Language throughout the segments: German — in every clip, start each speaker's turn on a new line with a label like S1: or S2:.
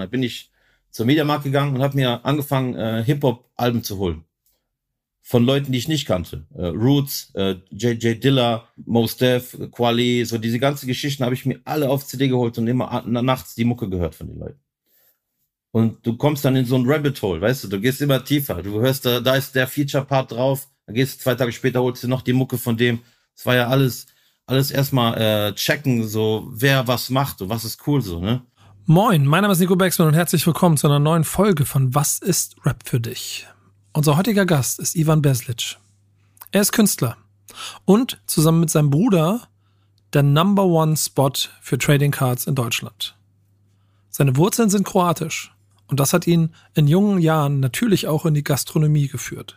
S1: Und dann bin ich zur Mediamarkt gegangen und habe mir angefangen, äh, Hip-Hop-Alben zu holen. Von Leuten, die ich nicht kannte. Äh, Roots, äh, J.J. Dilla, Mos Def, Quali, so diese ganzen Geschichten habe ich mir alle auf CD geholt und immer nachts die Mucke gehört von den Leuten. Und du kommst dann in so ein Rabbit Hole, weißt du, du gehst immer tiefer. Du hörst, da, da ist der Feature-Part drauf, dann gehst du zwei Tage später, holst du noch die Mucke von dem. Es war ja alles, alles erstmal äh, checken, so wer was macht und was ist cool so, ne?
S2: Moin, mein Name ist Nico Becksmann und herzlich willkommen zu einer neuen Folge von Was ist Rap für dich? Unser heutiger Gast ist Ivan Beslic. Er ist Künstler und zusammen mit seinem Bruder der Number One Spot für Trading Cards in Deutschland. Seine Wurzeln sind kroatisch und das hat ihn in jungen Jahren natürlich auch in die Gastronomie geführt.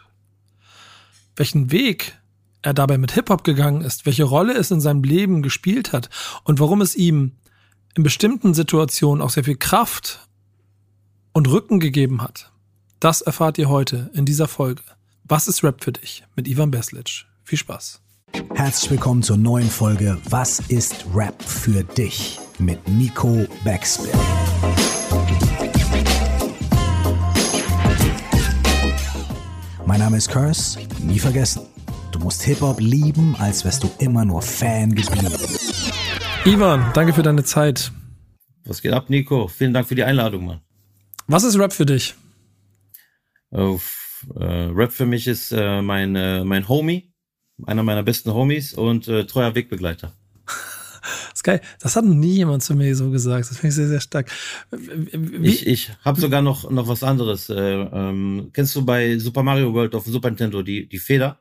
S2: Welchen Weg er dabei mit Hip-Hop gegangen ist, welche Rolle es in seinem Leben gespielt hat und warum es ihm in bestimmten Situationen auch sehr viel Kraft und Rücken gegeben hat. Das erfahrt ihr heute in dieser Folge. Was ist Rap für dich mit Ivan Beslic? Viel Spaß.
S3: Herzlich willkommen zur neuen Folge Was ist Rap für dich mit Nico Backspin. Mein Name ist Curse, nie vergessen. Du musst Hip-Hop lieben, als wärst du immer nur Fan geblieben.
S2: Ivan, danke für deine Zeit.
S1: Was geht ab, Nico? Vielen Dank für die Einladung, Mann.
S2: Was ist Rap für dich?
S1: Oh, äh, Rap für mich ist äh, mein, äh, mein Homie, einer meiner besten Homies und äh, treuer Wegbegleiter.
S2: das ist geil. Das hat noch nie jemand zu mir so gesagt. Das finde ich sehr, sehr stark.
S1: Wie? Ich, ich habe sogar noch, noch was anderes. Äh, ähm, kennst du bei Super Mario World auf dem Super Nintendo die, die Feder?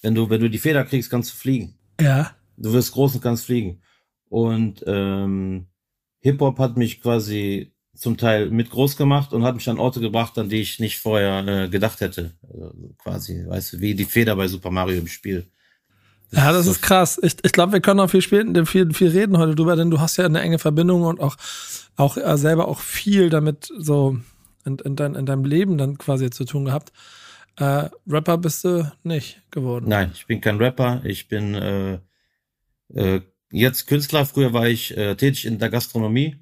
S1: Wenn du, wenn du die Feder kriegst, kannst du fliegen.
S2: Ja.
S1: Du wirst groß und kannst fliegen. Und ähm, Hip-Hop hat mich quasi zum Teil mit groß gemacht und hat mich an Orte gebracht, an die ich nicht vorher äh, gedacht hätte. Also quasi, weißt du, wie die Feder bei Super Mario im Spiel.
S2: Das ja, das ist, krass. Ich, ich glaube, wir können auch viel spielen, viel, viel reden heute drüber, denn du hast ja eine enge Verbindung und auch, auch äh, selber auch viel damit so in, in, dein, in deinem Leben dann quasi zu tun gehabt. Äh, Rapper bist du nicht geworden.
S1: Nein, ich bin kein Rapper. Ich bin äh, äh, jetzt Künstler. Früher war ich äh, tätig in der Gastronomie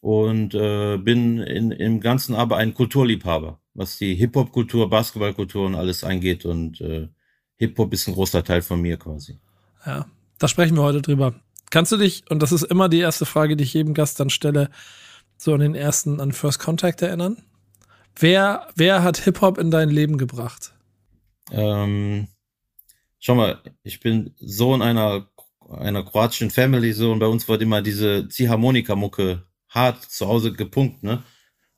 S1: und äh, bin in, im Ganzen aber ein Kulturliebhaber, was die Hip-Hop-Kultur, Basketballkultur und alles angeht. Und äh, Hip-Hop ist ein großer Teil von mir quasi.
S2: Ja, da sprechen wir heute drüber. Kannst du dich, und das ist immer die erste Frage, die ich jedem Gast dann stelle, so an den ersten, an First Contact erinnern? Wer, wer hat Hip-Hop in dein Leben gebracht?
S1: Ähm, schau mal, ich bin Sohn einer einer kroatischen Family so und bei uns wurde immer diese Ziehharmonika-Mucke hart zu Hause gepunkt, ne?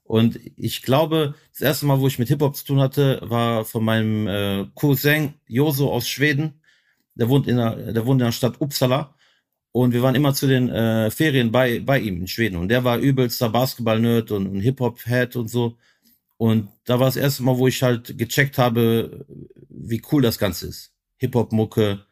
S1: Und ich glaube, das erste Mal, wo ich mit Hip-Hop zu tun hatte, war von meinem äh, Cousin Joso aus Schweden. Der wohnt in der, der wohnt in der Stadt Uppsala. Und wir waren immer zu den äh, Ferien bei, bei ihm in Schweden. Und der war übelster Basketball-Nerd und, und Hip-Hop-Head und so. Und da war das erste Mal, wo ich halt gecheckt habe, wie cool das Ganze ist. Hip-Hop-Mucke,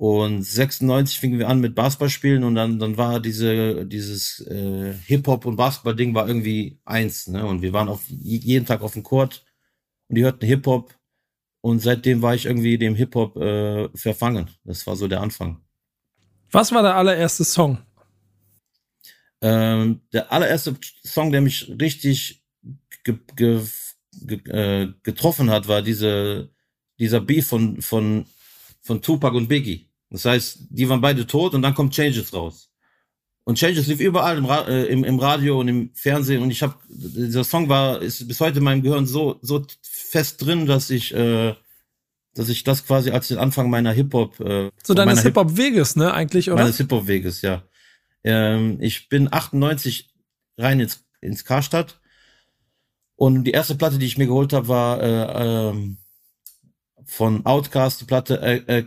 S1: und 96 fingen wir an mit Basketballspielen und dann, dann war diese, dieses äh, Hip-Hop und Basketball-Ding war irgendwie eins, ne? Und wir waren auf jeden Tag auf dem Court und die hörten Hip-Hop und seitdem war ich irgendwie dem Hip-Hop äh, verfangen. Das war so der Anfang.
S2: Was war der allererste Song?
S1: Ähm, der allererste Song, der mich richtig ge ge ge äh, getroffen hat, war diese, dieser Beef von, von, von Tupac und Biggie. Das heißt, die waren beide tot und dann kommt Changes raus. Und Changes lief überall im, Ra äh, im, im Radio und im Fernsehen und ich habe dieser Song war ist bis heute in meinem Gehirn so so fest drin, dass ich äh, dass ich das quasi als den Anfang meiner Hip Hop äh,
S2: so deines Hip Hop Weges, ne, eigentlich oder?
S1: Meines Hip Hop Weges, ja. Ähm, ich bin 98 rein ins ins Karstadt und die erste Platte, die ich mir geholt habe, war äh, ähm, von Outcast die Platte äh, äh,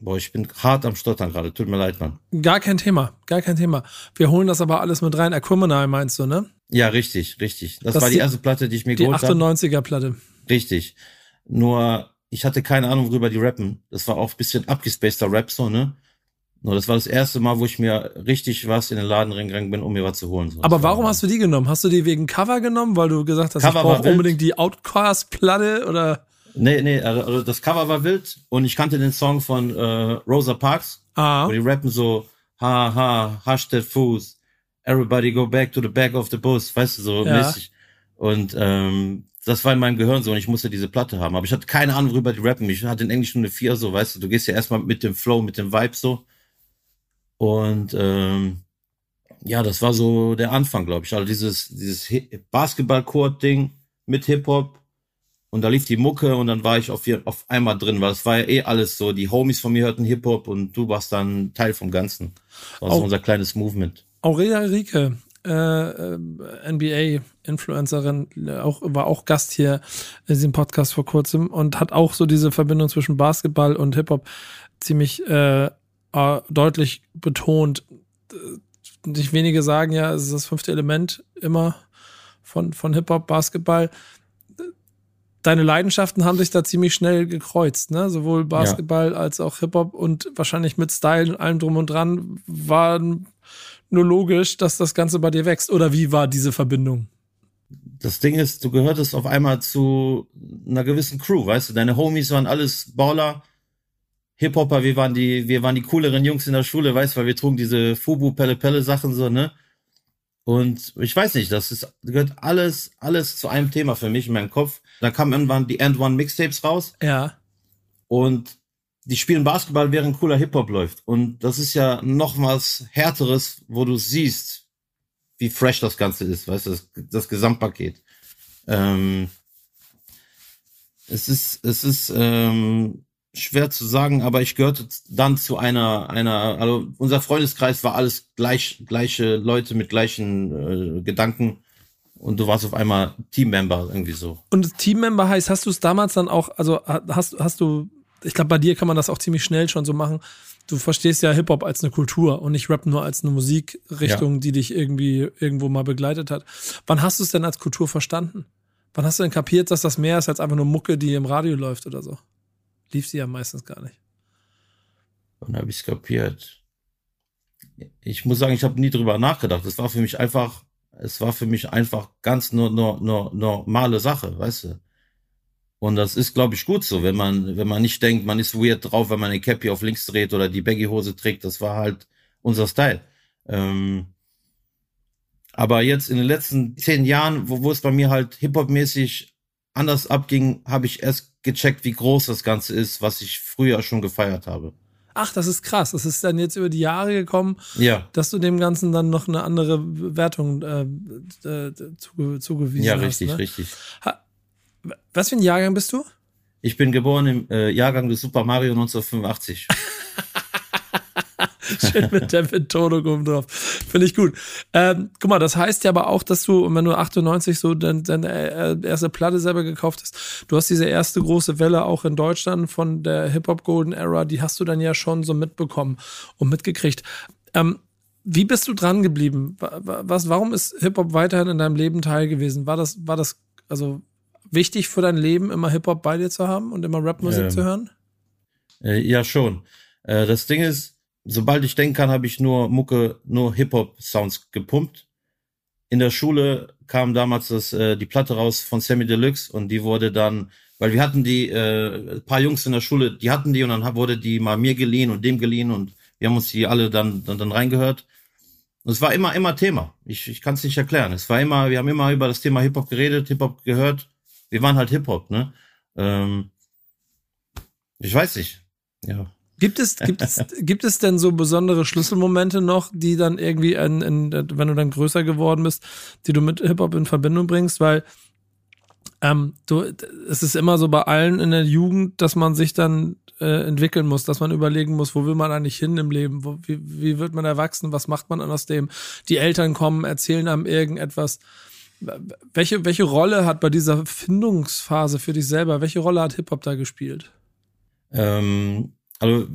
S1: Boah, ich bin hart am Stottern gerade. Tut mir leid, Mann.
S2: Gar kein Thema. Gar kein Thema. Wir holen das aber alles mit rein. Aquamanal meinst du, ne?
S1: Ja, richtig, richtig. Das, das war die, erste Platte, die ich mir geholt habe.
S2: Die 98er Platte.
S1: Richtig. Nur, ich hatte keine Ahnung, worüber die rappen. Das war auch ein bisschen abgespaceter Rap, so, ne? Nur das war das erste Mal, wo ich mir richtig was in den Laden reingegangen bin, um mir was zu holen. So.
S2: Aber warum hast du die genommen? Hast du die wegen Cover genommen, weil du gesagt hast, Cover ich brauche unbedingt die Outcast-Platte oder?
S1: Nee, nee, also, das Cover war wild und ich kannte den Song von äh, Rosa Parks, ah. wo die rappen so, ha, ha, hasch der Fuß, Everybody go back to the back of the bus, weißt du, so
S2: Ja.
S1: mäßig. Und ähm, das war in meinem Gehirn so und ich musste diese Platte haben. Aber ich hatte keine Ahnung, worüber die rappen. Ich hatte in Englisch nur eine 4 so, weißt du, du gehst ja erstmal mit dem Flow, mit dem Vibe so. Und ähm, ja, das war so der Anfang, glaube ich. Also dieses, dieses Basketball-Court-Ding mit Hip-Hop. Und da lief die Mucke und dann war ich auf, auf einmal drin, weil es war ja eh alles so. Die Homies von mir hörten Hip-Hop und du warst dann Teil vom Ganzen. Das war so
S2: Auch-
S1: unser kleines Movement.
S2: Aurelia Rieke, äh, äh, NBA-Influencerin, auch, war auch Gast hier in diesem Podcast vor kurzem und hat auch so diese Verbindung zwischen Basketball und Hip-Hop ziemlich äh, äh, deutlich betont. Nicht wenige sagen ja, es ist das fünfte Element immer von, von Hip-Hop, Basketball. Deine Leidenschaften haben sich da ziemlich schnell gekreuzt, ne? Sowohl Basketball als auch Hip-Hop und wahrscheinlich mit Style und allem drum und dran war nur logisch, dass das Ganze bei dir wächst. Oder wie war diese Verbindung?
S1: Das Ding ist, du gehörtest auf einmal zu einer gewissen Crew, weißt du? Deine Homies waren alles Baller, Hip-Hopper, wir waren die, wir waren die cooleren Jungs in der Schule, weißt du, weil wir trugen diese Fubu Pelle Pelle Sachen so, ne? Und ich weiß nicht, das ist, gehört alles, alles zu einem Thema für mich in meinem Kopf. Da kamen irgendwann die End One Mixtapes raus
S2: Ja.
S1: und die spielen Basketball, während cooler Hip-Hop läuft. Und das ist ja noch was Härteres, wo du siehst, wie fresh das Ganze ist, weißt du, das, das Gesamtpaket. Ähm, es ist, es ist ähm, schwer zu sagen, aber ich gehörte dann zu einer, einer, also unser Freundeskreis war alles gleich, gleiche Leute mit gleichen äh, Gedanken und du warst auf einmal Teammember irgendwie so.
S2: Und Teammember heißt, hast du es damals dann auch, also hast, hast du, ich glaube, bei dir kann man das auch ziemlich schnell schon so machen. Du verstehst ja Hip-Hop als eine Kultur und nicht Rap nur als eine Musikrichtung, die dich irgendwie irgendwo mal begleitet hat. Wann hast du es denn als Kultur verstanden? Wann hast du denn kapiert, dass das mehr ist als einfach nur Mucke, die im Radio läuft oder so? Lief sie ja meistens gar nicht.
S1: Dann habe ich es kapiert. Ich muss sagen, ich habe nie drüber nachgedacht. Es war für mich einfach, es war für mich einfach ganz nur, nur, nur normale Sache, weißt du. Und das ist, glaube ich, gut so, wenn man, wenn man nicht denkt, man ist weird drauf, wenn man eine Cappy auf links dreht oder die Baggy-Hose trägt. Das war halt unser Style. Ähm, aber jetzt in den letzten zehn Jahren, wo, wo es bei mir halt Hip-Hop-mäßig anders abging, habe ich erst gecheckt, wie groß das Ganze ist, was ich früher schon gefeiert habe.
S2: Ach, das ist krass. Das ist dann jetzt über die Jahre gekommen,
S1: Ja.
S2: dass du dem Ganzen dann noch eine andere Wertung äh, äh, zuge zugewiesen
S1: Ja,
S2: hast.
S1: richtig,
S2: ne?
S1: richtig.
S2: Ha Was für ein Jahrgang bist du?
S1: Ich bin geboren im äh, Jahrgang des Super Mario 1985.
S2: Schön mit der Betonung oben drauf. Finde ich gut. Ähm, guck mal, das heißt ja aber auch, dass du, wenn du 98 so deine, deine äh, erste Platte selber gekauft hast, du hast diese erste große Welle auch in Deutschland von der Hip-Hop Golden Era, die hast du dann ja schon so mitbekommen und mitgekriegt. Ähm, wie bist du dran geblieben? Wa- wa- Was, warum ist Hip-Hop weiterhin in deinem Leben Teil gewesen? War das, war das, also wichtig für dein Leben, immer Hip-Hop bei dir zu haben und immer Rapmusik
S1: Ähm,
S2: zu hören?
S1: äh, ja, schon. Äh, das Ding ist, sobald ich denken kann, habe ich nur Mucke, nur Hip-Hop-Sounds gepumpt. In der Schule kam damals das, äh, die Platte raus von Sammy Deluxe und die wurde dann, weil wir hatten die, äh, paar Jungs in der Schule, die hatten die und dann wurde die mal mir geliehen und dem geliehen und wir haben uns die alle dann, dann, dann reingehört. Und es war immer, immer Thema. Ich, ich kann es nicht erklären. Es war immer, wir haben immer über das Thema Hip-Hop geredet, Hip-Hop gehört. Wir waren halt Hip-Hop, ne? Ähm, ich weiß nicht. Ja.
S2: Gibt es, gibt es, gibt es denn so besondere Schlüsselmomente noch, die dann irgendwie, in, in, wenn du dann größer geworden bist, die du mit Hip-Hop in Verbindung bringst? Weil ähm, du, es ist immer so bei allen in der Jugend, dass man sich dann äh, entwickeln muss, dass man überlegen muss, wo will man eigentlich hin im Leben? Wo, wie, wie wird man erwachsen? Was macht man aus dem? Die Eltern kommen, erzählen einem irgendetwas. Welche, welche Rolle hat bei dieser Findungsphase für dich selber, welche Rolle hat Hip-Hop da gespielt?
S1: Ähm, also,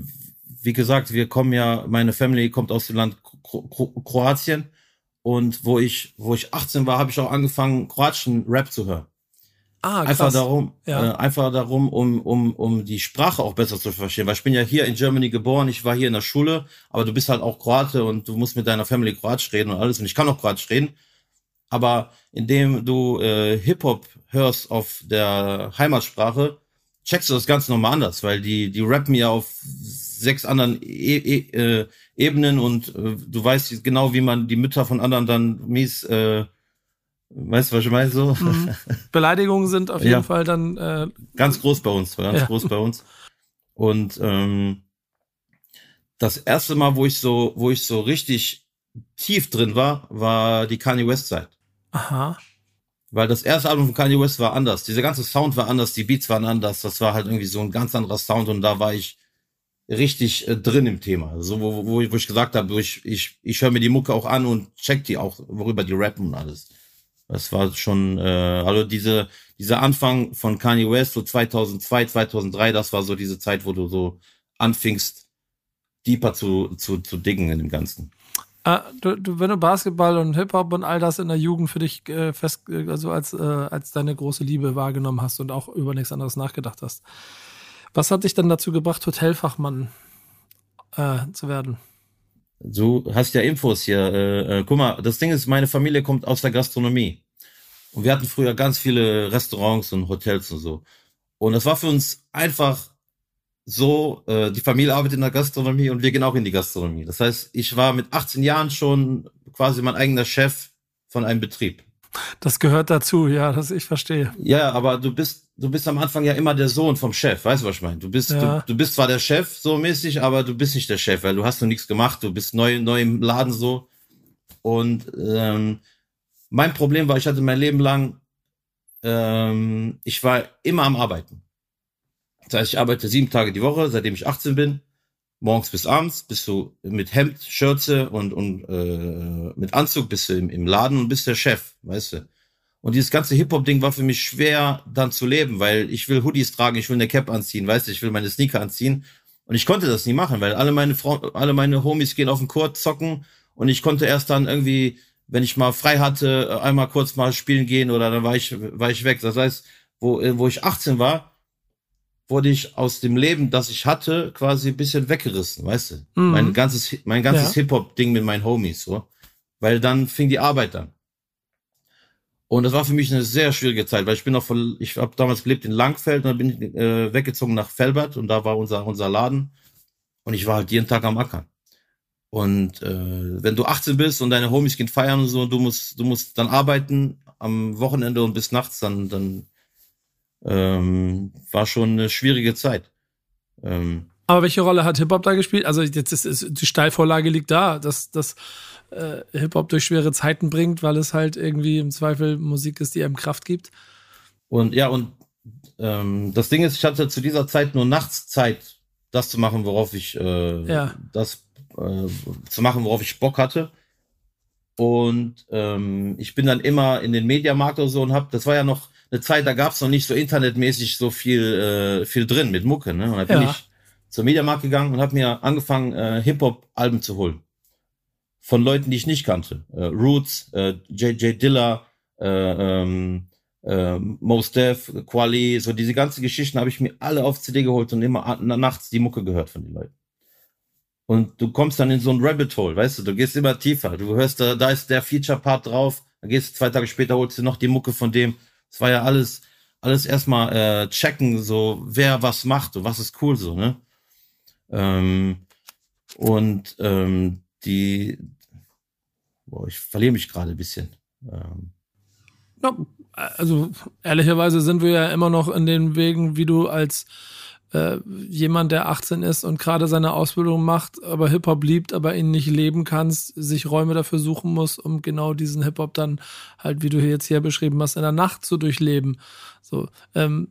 S1: wie gesagt, wir kommen ja, meine Family kommt aus dem Land Kro Kro Kroatien und wo ich, wo ich 18 war, habe ich auch angefangen, kroatischen Rap zu hören.
S2: Ah,
S1: Einfach darum,
S2: Ja.
S1: äh, einfach darum, um, um, um die Sprache auch besser zu verstehen. Weil ich bin ja hier in Germany geboren, ich war hier in der Schule, aber du bist halt auch Kroate und du musst mit deiner Family Kroatisch reden und alles. Und ich kann auch Kroatisch reden. Aber indem du äh, Hip-Hop hörst auf der Heimatsprache, checkst du das Ganze nochmal anders, weil die, die rappen ja auf sechs anderen e e äh, Ebenen und äh, du weißt genau, wie man die Mütter von anderen dann mies, äh, weißt du, was ich meine? So? Mhm.
S2: Beleidigungen sind auf jeden ja. Fall dann äh,
S1: ganz groß bei uns, ganz ja. groß bei uns. Und ähm, das erste Mal, wo ich so, wo ich so richtig tief drin war, war die Kanye West Zeit.
S2: Aha.
S1: Weil das erste Album von Kanye West war anders. Dieser ganze Sound war anders, die Beats waren anders. Das war halt irgendwie so ein ganz anderer Sound und da war ich richtig äh, drin im Thema. So, wo, wo, wo ich gesagt habe, ich, ich, ich höre mir die Mucke auch an und check die auch, worüber die rappen und alles. Das war schon, äh, also diese, dieser Anfang von Kanye West, so 2002, 2003, das war so diese Zeit, wo du so anfingst, deeper zu, zu, zu diggen in dem Ganzen.
S2: Ah, du, du, wenn du Basketball und Hip-Hop und all das in der Jugend für dich äh, fest, also als, äh, als deine große Liebe wahrgenommen hast und auch über nichts anderes nachgedacht hast, was hat dich dann dazu gebracht, Hotelfachmann äh, zu werden?
S1: Du hast ja Infos hier. Äh, äh, guck mal, das Ding ist, meine Familie kommt aus der Gastronomie. Und wir hatten früher ganz viele Restaurants und Hotels und so. Und das war für uns einfach so, äh, die Familie arbeitet in der Gastronomie und wir gehen auch in die Gastronomie. Das heißt, ich war mit 18 Jahren schon quasi mein eigener Chef von einem Betrieb.
S2: Das gehört dazu, ja, das ich verstehe.
S1: Ja, aber du bist, du bist am Anfang ja immer der Sohn vom Chef, weißt du, was ich meine? Du bist, ja. du, du bist zwar der Chef so mäßig, aber du bist nicht der Chef, weil du hast noch nichts gemacht, du bist neu, neu im Laden so. Und ähm, mein Problem war, ich hatte mein Leben lang, ähm, ich war immer am Arbeiten. Das heißt, ich arbeite sieben Tage die Woche, seitdem ich 18 bin morgens bis abends, bist du mit Hemd, Schürze und, und äh, mit Anzug bist du im, im Laden und bist der Chef, weißt du. Und dieses ganze Hip-Hop-Ding war für mich schwer dann zu leben, weil ich will Hoodies tragen, ich will eine Cap anziehen, weißt du, ich will meine Sneaker anziehen. Und ich konnte das nie machen, weil alle meine Frau, alle meine Homies gehen auf den Court zocken und ich konnte erst dann irgendwie, wenn ich mal frei hatte, einmal kurz mal spielen gehen oder dann war ich, war ich weg. Das heißt, wo, wo ich 18 war, wurde ich aus dem Leben, das ich hatte, quasi ein bisschen weggerissen, weißt du? Mhm. Mein ganzes, mein ganzes ja. Hip-Hop-Ding mit meinen Homies, so. Weil dann fing die Arbeit an. Und das war für mich eine sehr schwierige Zeit, weil ich bin noch von, ich habe damals gelebt in Langfeld und dann bin ich äh, weggezogen nach Felbert und da war unser, unser Laden. Und ich war halt jeden Tag am Ackern. Und äh, wenn du 18 bist und deine Homies gehen feiern und so, du musst, du musst dann arbeiten am Wochenende und bis nachts, dann, dann ähm, war schon eine schwierige Zeit.
S2: Ähm, aber welche Rolle hat Hip-Hop da gespielt? Also jetzt ist, ist die Steilvorlage liegt da, dass, dass äh, Hip-Hop durch schwere Zeiten bringt, weil es halt irgendwie im Zweifel Musik ist, die einem Kraft gibt.
S1: Und ja, und ähm, das Ding ist, ich hatte zu dieser Zeit nur nachts Zeit, das zu machen, worauf ich äh, ja. das äh, zu machen, worauf ich Bock hatte. Und ähm, ich bin dann immer in den Mediamarkt oder so und hab, das war ja noch eine Zeit, da gab's noch nicht so internetmäßig so viel, äh, viel drin mit Mucke. Ne? Und da bin ja. ich zur Mediamarkt gegangen und habe mir angefangen, äh, Hip-Hop-Alben zu holen. Von Leuten, die ich nicht kannte. Äh, Roots, äh, J.J. Dilla, äh, ähm, äh, Mos Def, Quali, so diese ganzen Geschichten habe ich mir alle auf CD geholt und immer nachts die Mucke gehört von den Leuten. Und du kommst dann in so ein Rabbit Hole, weißt du, du gehst immer tiefer. Du hörst, da, da ist der Feature-Part drauf, dann gehst du zwei Tage später, holst du noch die Mucke von dem es war ja alles, alles erstmal äh, checken, so wer was macht und was ist cool so, ne? Ähm, und ähm, die, boah, ich verliere mich gerade ein bisschen. Ähm.
S2: Ja, also ehrlicherweise sind wir ja immer noch in den Wegen, wie du als äh, jemand, der 18 ist und gerade seine Ausbildung macht, aber Hip-Hop liebt, aber ihn nicht leben kannst, sich Räume dafür suchen muss, um genau diesen Hip-Hop dann halt, wie du hier jetzt hier beschrieben hast, in der Nacht zu durchleben. So, ähm,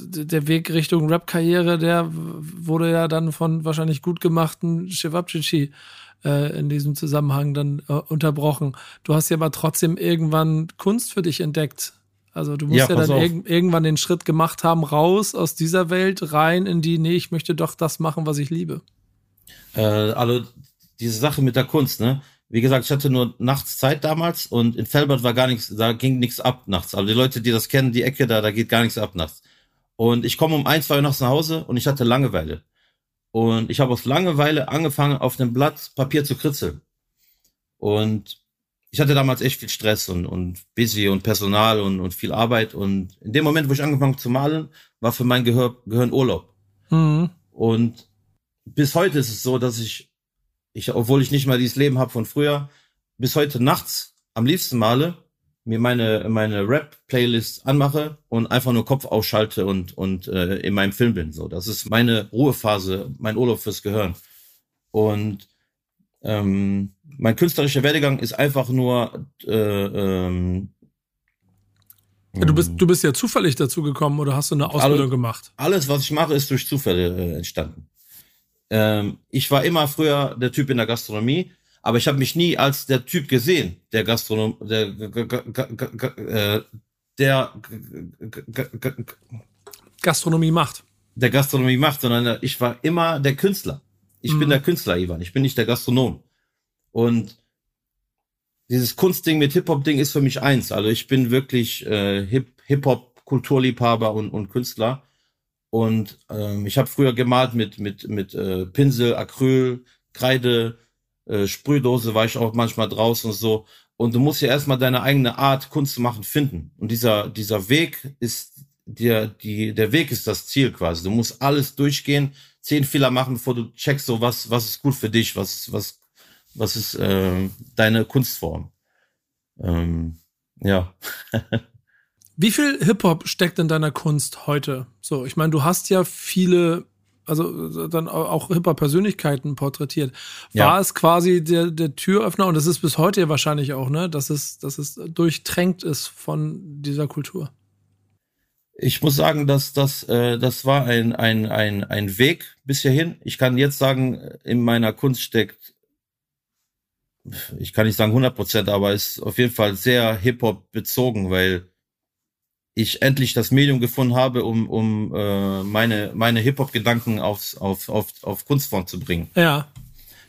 S2: der Weg Richtung Rap-Karriere, der wurde ja dann von wahrscheinlich gut gemachten Shevapchichi äh, in diesem Zusammenhang dann äh, unterbrochen. Du hast ja aber trotzdem irgendwann Kunst für dich entdeckt. Also du musst ja, ja dann irg irgendwann den Schritt gemacht haben, raus aus dieser Welt, rein in die, nee, ich möchte doch das machen, was ich liebe.
S1: Äh, also diese Sache mit der Kunst, ne? Wie gesagt, ich hatte nur nachts Zeit damals und in Felbert war gar nichts, da ging nichts ab nachts. Also die Leute, die das kennen, die Ecke da, da geht gar nichts ab nachts. Und ich komme um ein, zwei Uhr nachts nach Hause und ich hatte Langeweile. Und ich habe aus Langeweile angefangen, auf dem Blatt Papier zu kritzeln. Und ich hatte damals echt viel Stress und, und busy und Personal und, und viel Arbeit. Und in dem Moment, wo ich angefangen zu malen, war für mein Gehör, Gehirn Urlaub. Mhm. Und bis heute ist es so, dass ich, ich, obwohl ich nicht mal dieses Leben habe von früher, bis heute nachts am liebsten male, mir meine meine Rap-Playlist anmache und einfach nur Kopf ausschalte und und äh, in meinem Film bin. So, das ist meine Ruhephase, mein Urlaub fürs Gehirn. Und ähm, mein künstlerischer Werdegang ist einfach nur äh, ähm,
S2: Du bist, du bist ja zufällig dazu gekommen oder hast du eine Ausbildung
S1: alles,
S2: gemacht?
S1: Alles, was ich mache, ist durch Zufälle äh, entstanden. Ähm, ich war immer früher der Typ in der Gastronomie, aber ich habe mich nie als der Typ gesehen, der Gastronom, der, äh, der
S2: Gastronomie macht.
S1: Der Gastronomie macht, sondern ich war immer der Künstler. Ich mhm. bin der Künstler, Ivan. Ich bin nicht der Gastronom. Und dieses Kunstding mit Hip-Hop-Ding ist für mich eins. Also ich bin wirklich äh, Hip-Hop, Kulturliebhaber und, und Künstler. Und ähm, ich habe früher gemalt mit mit mit äh, Pinsel, Acryl, Kreide, äh, Sprühdose war ich auch manchmal draußen und so. Und du musst ja erstmal deine eigene Art, Kunst zu machen, finden. Und dieser dieser Weg ist dir die der Weg ist das Ziel quasi. Du musst alles durchgehen, zehn Fehler machen, bevor du checkst, so was was ist gut für dich, was was was ist äh, deine Kunstform? Ähm, ja.
S2: Wie viel Hip-Hop steckt in deiner Kunst heute? So, ich meine, du hast ja viele, also dann auch Hip-Hop-Persönlichkeiten porträtiert. War ja. es quasi der, der Türöffner, und das ist bis heute ja wahrscheinlich auch, ne, dass es, dass es durchtränkt ist von dieser Kultur?
S1: Ich muss sagen, dass das, äh, das war ein, ein, ein, ein Weg bis hierhin. Ich kann jetzt sagen, in meiner Kunst steckt ich kann nicht sagen 100 Prozent, aber ist auf jeden Fall sehr Hip-Hop bezogen, weil ich endlich das Medium gefunden habe, um, um äh, meine, meine Hip-Hop-Gedanken aufs, auf, auf, auf Kunstform zu bringen.
S2: Ja.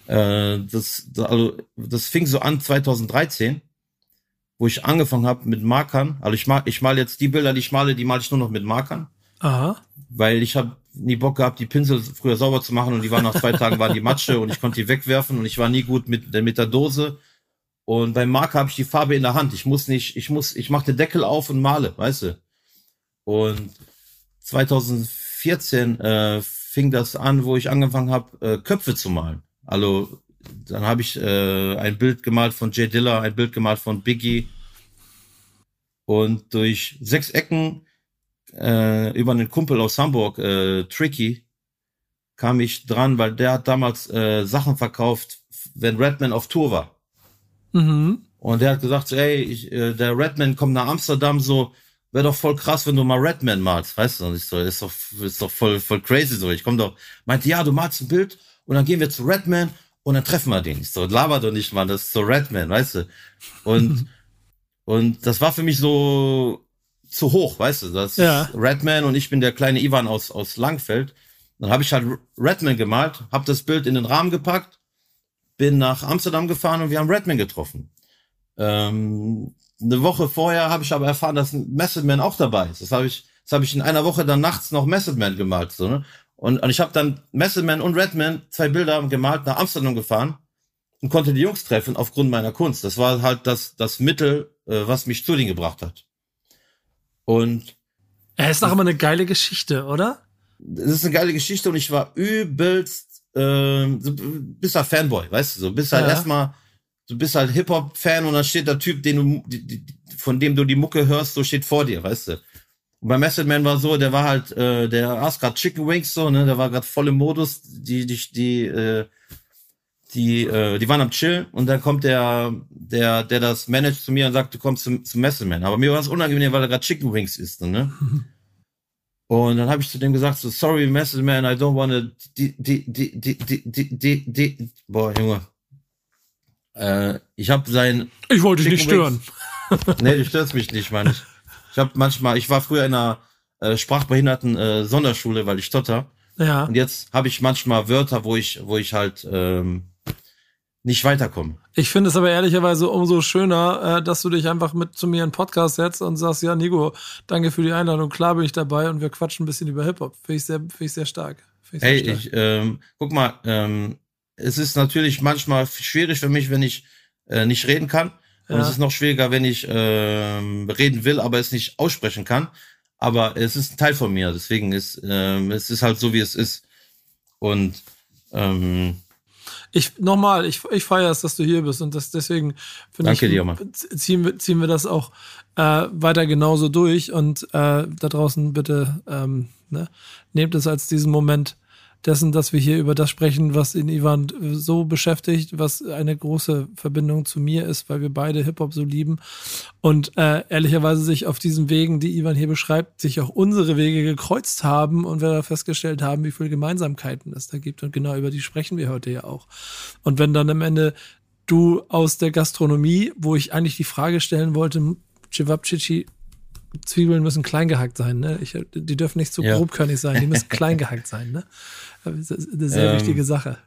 S1: Äh, das, also, das fing so an 2013, wo ich angefangen habe mit Markern. Also ich mal, ich mal jetzt die Bilder, die ich male, die male ich nur noch mit Markern.
S2: Aha.
S1: Weil ich habe nie Bock gehabt, die Pinsel früher sauber zu machen und die waren nach zwei Tagen waren die Matsche und ich konnte die wegwerfen und ich war nie gut mit, mit der Dose. Und beim Marker habe ich die Farbe in der Hand. Ich muss nicht, ich muss, ich mache den Deckel auf und male, weißt du. Und 2014 äh, fing das an, wo ich angefangen habe, äh, Köpfe zu malen. Also dann habe ich äh, ein Bild gemalt von Jay Diller, ein Bild gemalt von Biggie. Und durch sechs Ecken äh, über einen Kumpel aus Hamburg, äh, Tricky, kam ich dran, weil der hat damals äh, Sachen verkauft, wenn Redman auf Tour war. Mhm. Und der hat gesagt, ey, ich, äh, der Redman kommt nach Amsterdam, so, wäre doch voll krass, wenn du mal Redman malst, weißt du? Und ich so, ist doch, ist doch voll, voll crazy so. Ich komme doch, meinte, ja, du malst ein Bild und dann gehen wir zu Redman und dann treffen wir den. Ich so, laber doch nicht, mal, das ist so Redman, weißt du? Und, und das war für mich so, zu hoch, weißt du, das ja. ist Redman und ich bin der kleine Ivan aus, aus Langfeld. Dann habe ich halt Redman gemalt, habe das Bild in den Rahmen gepackt, bin nach Amsterdam gefahren und wir haben Redman getroffen. Ähm, eine Woche vorher habe ich aber erfahren, dass Method Man auch dabei ist. Das habe ich, das habe ich in einer Woche dann nachts noch Method Man gemalt. So, ne? und, und ich habe dann Method Man und Redman zwei Bilder gemalt, nach Amsterdam gefahren und konnte die Jungs treffen aufgrund meiner Kunst. Das war halt das, das Mittel, äh, was mich zu denen gebracht hat. Und
S2: er ist doch immer eine geile Geschichte, oder?
S1: Das ist eine geile Geschichte und ich war übelst, äh, bist halt Fanboy, weißt du, so bist halt ja. erstmal, du bist halt Hip-Hop-Fan und dann steht der Typ, den du, von dem du die Mucke hörst, so steht vor dir, weißt du. Und bei Method Man war so, der war halt, äh, der aß grad Chicken Wings so, ne, der war grad voll im Modus, die, die, die, äh, die, äh, die waren am Chill und dann kommt der, der, der das managt zu mir und sagt, du kommst zum, zum Messeman. Aber mir war es unangenehm, weil er gerade Chicken Wings isst, ne? Und dann habe ich zu dem gesagt, so, sorry, Message I don't wanna, die, die, die, die, die, die, die, boah, Junge. Äh, ich habe sein.
S2: Ich wollte dich nicht stören.
S1: nee, du störst mich nicht, Mann. Ich, ich habe manchmal, ich war früher in einer äh, sprachbehinderten äh, Sonderschule, weil ich stotter.
S2: Ja.
S1: Und jetzt habe ich manchmal Wörter, wo ich, wo ich halt, ähm, nicht weiterkommen.
S2: Ich finde es aber ehrlicherweise umso schöner, äh, dass du dich einfach mit zu mir in Podcast setzt und sagst, ja, Nico, danke für die Einladung, klar bin ich dabei und wir quatschen ein bisschen über Hip-Hop. Finde ich sehr, finde ich sehr stark.
S1: Ich hey, stark. ich, ähm, guck mal, ähm, es ist natürlich manchmal schwierig für mich, wenn ich äh, nicht reden kann. Und ja. es ist noch schwieriger, wenn ich ähm, reden will, aber es nicht aussprechen kann. Aber es ist ein Teil von mir. Deswegen ist ähm, es ist halt so, wie es ist. Und ähm,
S2: ich nochmal, ich, ich feiere es, dass du hier bist und das deswegen finde ich,
S1: dir,
S2: ziehen wir, ziehen wir das auch äh, weiter genauso durch und äh, da draußen bitte ähm, ne, nehmt es als diesen Moment dessen, dass wir hier über das sprechen, was in Ivan so beschäftigt, was eine große Verbindung zu mir ist, weil wir beide Hip-Hop so lieben. Und äh, ehrlicherweise sich auf diesen Wegen, die Ivan hier beschreibt, sich auch unsere Wege gekreuzt haben und wir da festgestellt haben, wie viele Gemeinsamkeiten es da gibt. Und genau über die sprechen wir heute ja auch. Und wenn dann am Ende du aus der Gastronomie, wo ich eigentlich die Frage stellen wollte, Cevapcici, Zwiebeln müssen klein gehackt sein, ne? Ich, die dürfen nicht zu so ja. grobkörnig sein, die müssen klein gehackt sein, ne? Das ist eine sehr ähm, wichtige Sache.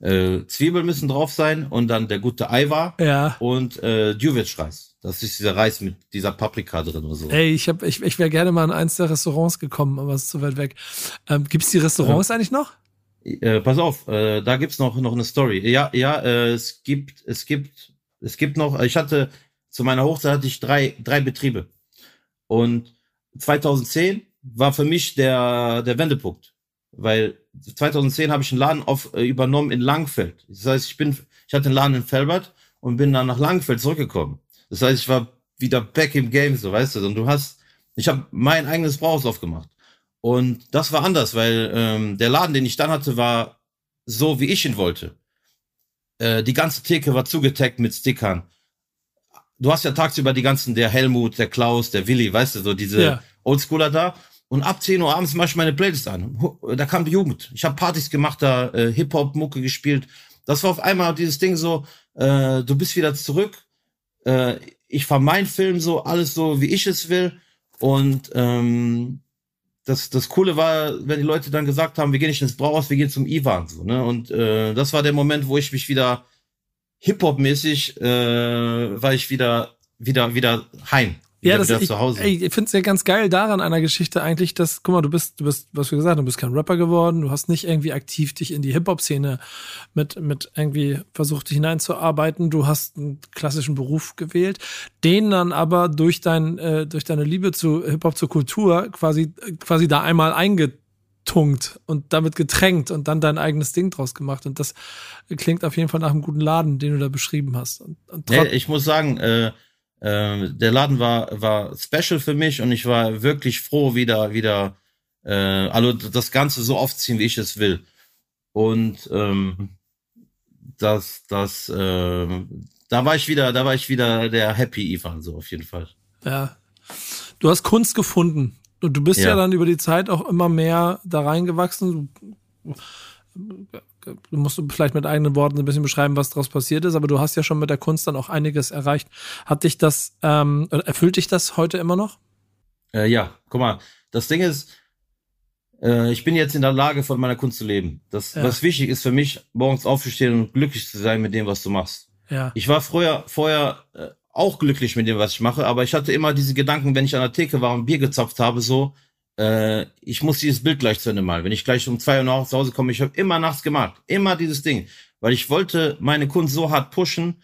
S1: Äh, Zwiebeln müssen drauf sein und dann der gute Eiwa
S2: ja.
S1: und äh, Djuvec-Reis. Das ist dieser Reis mit dieser Paprika drin oder so.
S2: Ey, ich, hab, ich, ich wäre gerne mal in eins der Restaurants gekommen, aber es ist zu weit weg. Ähm, Gibt es die Restaurants ja. eigentlich noch?
S1: Äh, pass auf, äh, da gibt's noch noch eine Story. Ja, ja, äh, es gibt, es gibt, es gibt noch. Ich hatte zu meiner Hochzeit hatte ich drei drei Betriebe und 2010 war für mich der der Wendepunkt, weil 2010 habe ich einen Laden auf, äh, übernommen in Langfeld. Das heißt, ich bin, ich hatte einen Laden in Felbert und bin dann nach Langfeld zurückgekommen. Das heißt, ich war wieder back im Game, so weißt du. Und du hast, ich habe mein eigenes Brauhaus aufgemacht. Und das war anders, weil ähm, der Laden, den ich dann hatte, war so, wie ich ihn wollte. Äh, die ganze Theke war zugetaggt mit Stickern. Du hast ja tagsüber die ganzen, der Helmut, der Klaus, der Willi, weißt du, so diese ja. Oldschooler da. Und ab 10 Uhr abends mach ich meine Playlist an. Da kam die Jugend. Ich habe Partys gemacht, da äh, Hip-Hop-Mucke gespielt. Das war auf einmal dieses Ding so, äh, du bist wieder zurück. Äh, ich fahr mein Film so, alles so, wie ich es will. Und ähm, das, das Coole war, wenn die Leute dann gesagt haben, wir gehen nicht ins Brauhaus, wir gehen zum Ivan. So, ne? Und äh, das war der Moment, wo ich mich wieder Hip-Hop-mäßig, äh, war ich wieder, wieder, wieder heim.
S2: Ja, das, ich, ey, ich finde es ja ganz geil daran einer Geschichte eigentlich, dass, guck mal, du bist, du bist, was du gesagt, du bist kein Rapper geworden, du hast nicht irgendwie aktiv dich in die Hip-Hop-Szene mit, mit irgendwie versucht, dich hineinzuarbeiten, du hast einen klassischen Beruf gewählt, den dann aber durch dein, äh, durch deine Liebe zu Hip-Hop, zur Kultur quasi, quasi da einmal eingetunkt und damit getränkt und dann dein eigenes Ding draus gemacht. Und das klingt auf jeden Fall nach einem guten Laden, den du da beschrieben hast. Und,
S1: und ja, ich muss sagen, äh, ähm, der Laden war, war special für mich und ich war wirklich froh, wieder, wieder, äh, also das Ganze so aufziehen, wie ich es will. Und ähm, das, das, äh, da war ich wieder, da war ich wieder der Happy Ivan, so auf jeden Fall.
S2: Ja. Du hast Kunst gefunden. Du bist ja. ja dann über die Zeit auch immer mehr da reingewachsen du musst vielleicht mit eigenen Worten ein bisschen beschreiben, was daraus passiert ist, aber du hast ja schon mit der Kunst dann auch einiges erreicht. Hat dich das, ähm, erfüllt dich das heute immer noch?
S1: Äh, ja, guck mal, das Ding ist, äh, ich bin jetzt in der Lage, von meiner Kunst zu leben. Das, ja. was wichtig ist für mich, morgens aufzustehen und glücklich zu sein mit dem, was du machst.
S2: Ja.
S1: Ich war früher, vorher äh, auch glücklich mit dem, was ich mache, aber ich hatte immer diese Gedanken, wenn ich an der Theke war und Bier gezapft habe, so, äh, ich muss dieses Bild gleich zu Ende malen. Wenn ich gleich um zwei Uhr nach Hause komme, ich habe immer nachts gemalt. Immer dieses Ding. Weil ich wollte meine Kunst so hart pushen,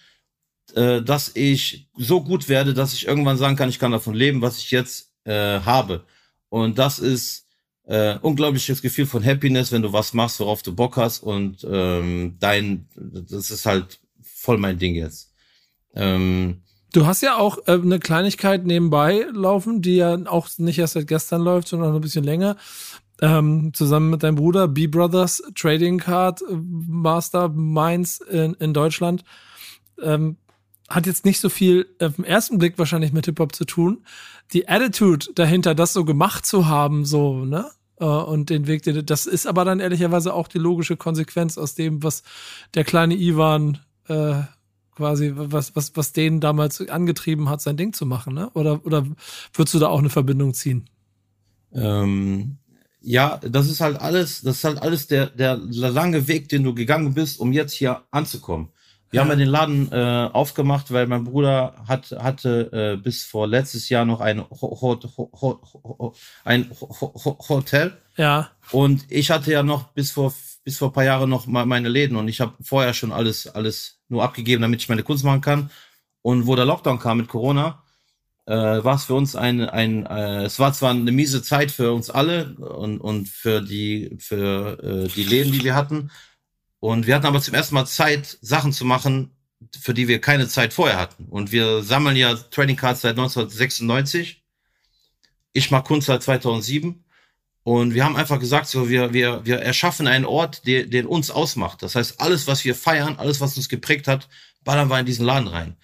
S1: äh, dass ich so gut werde, dass ich irgendwann sagen kann, ich kann davon leben, was ich jetzt äh, habe. Und das ist äh, unglaubliches Gefühl von Happiness, wenn du was machst, worauf du Bock hast. Und ähm, dein, das ist halt voll mein Ding jetzt. Ähm,
S2: Du hast ja auch äh, eine Kleinigkeit nebenbei laufen, die ja auch nicht erst seit gestern läuft, sondern noch ein bisschen länger. Ähm, zusammen mit deinem Bruder B Brothers Trading Card äh, Master Mainz in, in Deutschland. Ähm, hat jetzt nicht so viel auf den ersten Blick wahrscheinlich mit Hip-Hop zu tun. Die Attitude dahinter, das so gemacht zu haben, so, ne? Äh, und den Weg, das ist aber dann ehrlicherweise auch die logische Konsequenz aus dem, was der kleine Ivan äh, quasi, was, was, was den damals angetrieben hat, sein Ding zu machen, ne? Oder, oder würdest du da auch eine Verbindung ziehen?
S1: Ähm, ja, das ist halt alles, das ist halt alles der, der lange Weg, den du gegangen bist, um jetzt hier anzukommen. Wir ja. haben ja den Laden äh, aufgemacht, weil mein Bruder hat, hatte äh, bis vor letztes Jahr noch ein, Ho Ho Ho ein Hotel.
S2: Ja.
S1: Und ich hatte ja noch bis vor bis vor paar Jahren noch mal meine Läden und ich habe vorher schon alles alles nur abgegeben, damit ich meine Kunst machen kann. Und wo der Lockdown kam mit Corona, äh, war es für uns ein, ein äh, es war zwar eine miese Zeit für uns alle und, und für die, für äh, die Läden, die wir hatten. Und wir hatten aber zum ersten Mal Zeit, Sachen zu machen, für die wir keine Zeit vorher hatten. Und wir sammeln ja Trading Cards seit 1996. Ich mache Kunst seit 2007. Und wir haben einfach gesagt, so, wir, wir, wir erschaffen einen Ort, der, den uns ausmacht. Das heißt, alles, was wir feiern, alles, was uns geprägt hat, ballern wir in diesen Laden rein.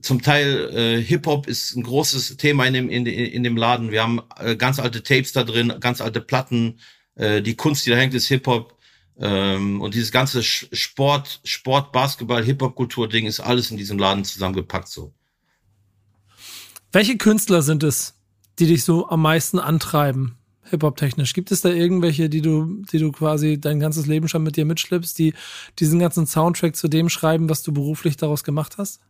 S1: Zum Teil äh, Hip-Hop ist ein großes Thema in dem, in, in dem Laden. Wir haben äh, ganz alte Tapes da drin, ganz alte Platten. Äh, die Kunst, die da hängt, ist Hip-Hop. Ähm, und dieses ganze Sport, Sport, Basketball, Hip-Hop-Kultur-Ding ist alles in diesem Laden zusammengepackt so.
S2: Welche Künstler sind es, die dich so am meisten antreiben? Hip-Hop-technisch? Gibt es da irgendwelche, die du, die du quasi dein ganzes Leben schon mit dir mitschleppst, die diesen ganzen Soundtrack zu dem schreiben, was du beruflich daraus gemacht hast?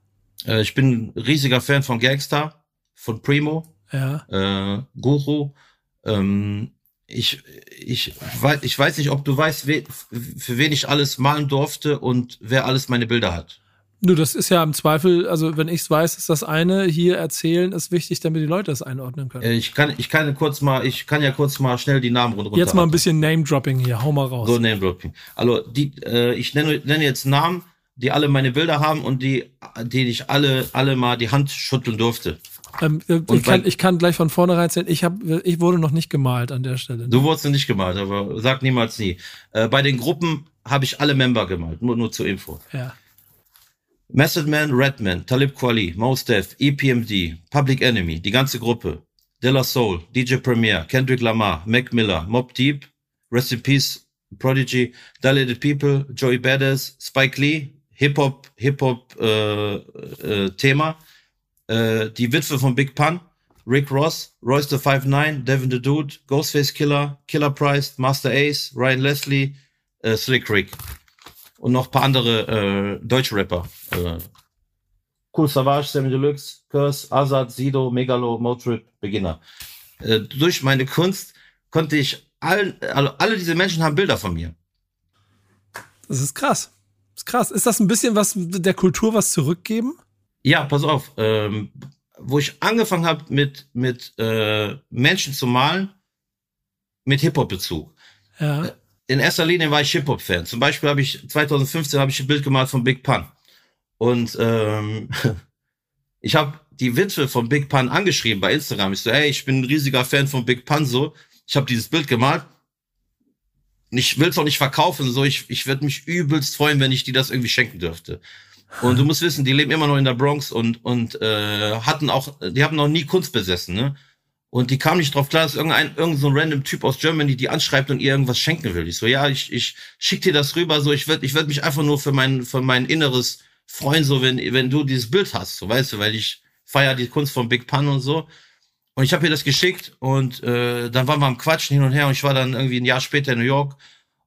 S1: Äh, ich bin ein riesiger Fan von Gangster, von Primo,
S2: ja.
S1: äh, Guru. Ähm, ich, ich, weiß, ich weiß nicht, ob du weißt, we, für wen ich alles malen durfte und wer alles meine Bilder hat.
S2: Du, das ist ja im Zweifel, also wenn ich es weiß, ist das eine. Hier erzählen ist wichtig, damit die Leute es einordnen können.
S1: Äh, ich kann, ich kann kurz mal, ich kann ja kurz mal schnell die Namen runter.
S2: Jetzt mal ein bisschen Name-Dropping hier, hau mal raus.
S1: So Name-Dropping. Also die, äh, ich nenne, nenne jetzt Namen, die alle meine Bilder haben und die, die ich alle, alle mal die Hand schütteln durfte.
S2: Ähm, äh, ich, kann, ich kann gleich von vornherein erzählen, ich, hab, ich wurde noch nicht gemalt an der Stelle.
S1: Du wurdest nicht gemalt, aber sag niemals nie. Äh, bei den Gruppen habe ich alle Member gemalt, nur, nur zur Info.
S2: Ja.
S1: Method Man, Redman, Talib Kweli, Mos Def, EPMD, Public Enemy, die ganze Gruppe, De La Soul, DJ Premier, Kendrick Lamar, Mac Miller, Mob Deep, Rest in Peace, Prodigy, Dilated People, Joey Badass, Spike Lee, Hip-Hop, Hip-Hop äh, äh, Thema, äh, die Witwe von Big Pun, Rick Ross, Royce the 5'9, Devin the Dude, Ghostface Killer, Killer Price, Master Ace, Ryan Leslie, äh, Slick Rick und noch paar andere äh, deutsche Rapper. Äh, cool Savage, Sammy Deluxe, Curse, Azad, Sido, Megalo, Motrip, Beginner. Äh, durch meine Kunst konnte ich all, alle, alle diese Menschen haben Bilder von mir.
S2: Das ist krass. Das ist krass. Ist das ein bisschen was der Kultur was zurückgeben?
S1: Ja, pass auf. Ähm, wo ich angefangen habe mit mit äh, Menschen zu malen mit Hip Hop Bezug.
S2: Ja.
S1: In erster Linie war ich Hip-Hop-Fan. Zum Beispiel habe ich 2015 habe ich ein Bild gemalt von Big Pun. Und ähm, ich habe die Witwe von Big Pun angeschrieben bei Instagram. Ich so, ey, ich bin ein riesiger Fan von Big Pun. So, ich habe dieses Bild gemalt. Ich will es auch nicht verkaufen. So, ich, ich würde mich übelst freuen, wenn ich die das irgendwie schenken dürfte. Und du musst wissen, die leben immer noch in der Bronx und und äh, hatten auch, die haben noch nie Kunst besessen, ne? Und die kam nicht drauf klar, dass irgendein, irgendein so random Typ aus Germany die anschreibt und ihr irgendwas schenken will. Ich so, ja, ich, ich schick dir das rüber, so, ich werd, ich werd mich einfach nur für mein, für mein Inneres freuen, so, wenn, wenn du dieses Bild hast, so, weißt du, weil ich feier die Kunst von Big Pun und so. Und ich habe ihr das geschickt und äh, dann waren wir am Quatschen hin und her und ich war dann irgendwie ein Jahr später in New York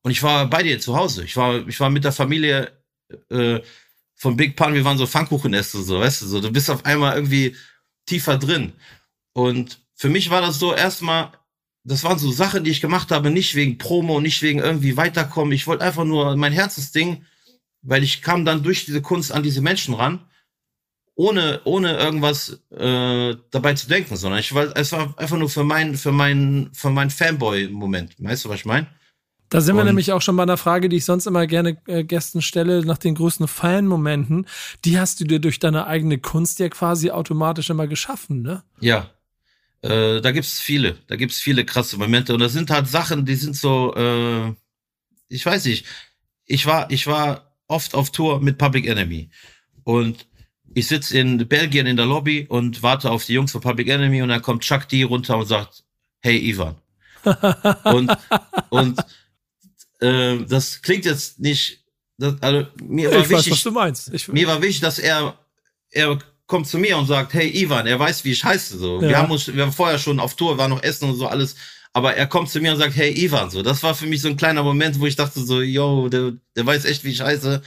S1: und ich war bei dir zu Hause. Ich war, ich war mit der Familie äh, von Big Pun, wir waren so Pfannkuchenäste, so, weißt du, so, du bist auf einmal irgendwie tiefer drin. Und für mich war das so erstmal, das waren so Sachen, die ich gemacht habe, nicht wegen Promo, nicht wegen irgendwie weiterkommen. Ich wollte einfach nur mein Herzensding, weil ich kam dann durch diese Kunst an diese Menschen ran, ohne ohne irgendwas äh, dabei zu denken, sondern ich war es war einfach nur für mein für mein für mein Fanboy Moment. Weißt du, was ich meine?
S2: Da sind wir nämlich auch schon bei einer Frage, die ich sonst immer gerne äh, Gästen stelle, nach den größten Fan-Momenten. Die hast du dir durch deine eigene Kunst ja quasi automatisch immer geschaffen, ne?
S1: Ja, äh, da gibt's viele, da gibt's viele krasse Momente und das sind halt Sachen, die sind so, äh, ich weiß nicht, ich war, ich war oft auf Tour mit Public Enemy und ich sitze in Belgien in der Lobby und warte auf die Jungs von Public Enemy und dann kommt Chuck D runter und sagt, hey Ivan. und und äh, das klingt jetzt nicht, das, also mir war
S2: ich
S1: wichtig,
S2: weiß, was du meinst. Ich,
S1: mir war wichtig, dass er er kommt zu mir und sagt, hey Ivan, er weiß, wie ich heiße. So, ja. wir haben uns, wir haben vorher schon auf Tour, waren noch essen und so alles. Aber er kommt zu mir und sagt, hey Ivan, so. Das war für mich so ein kleiner Moment, wo ich dachte so, yo, der, der weiß echt, wie ich heiße.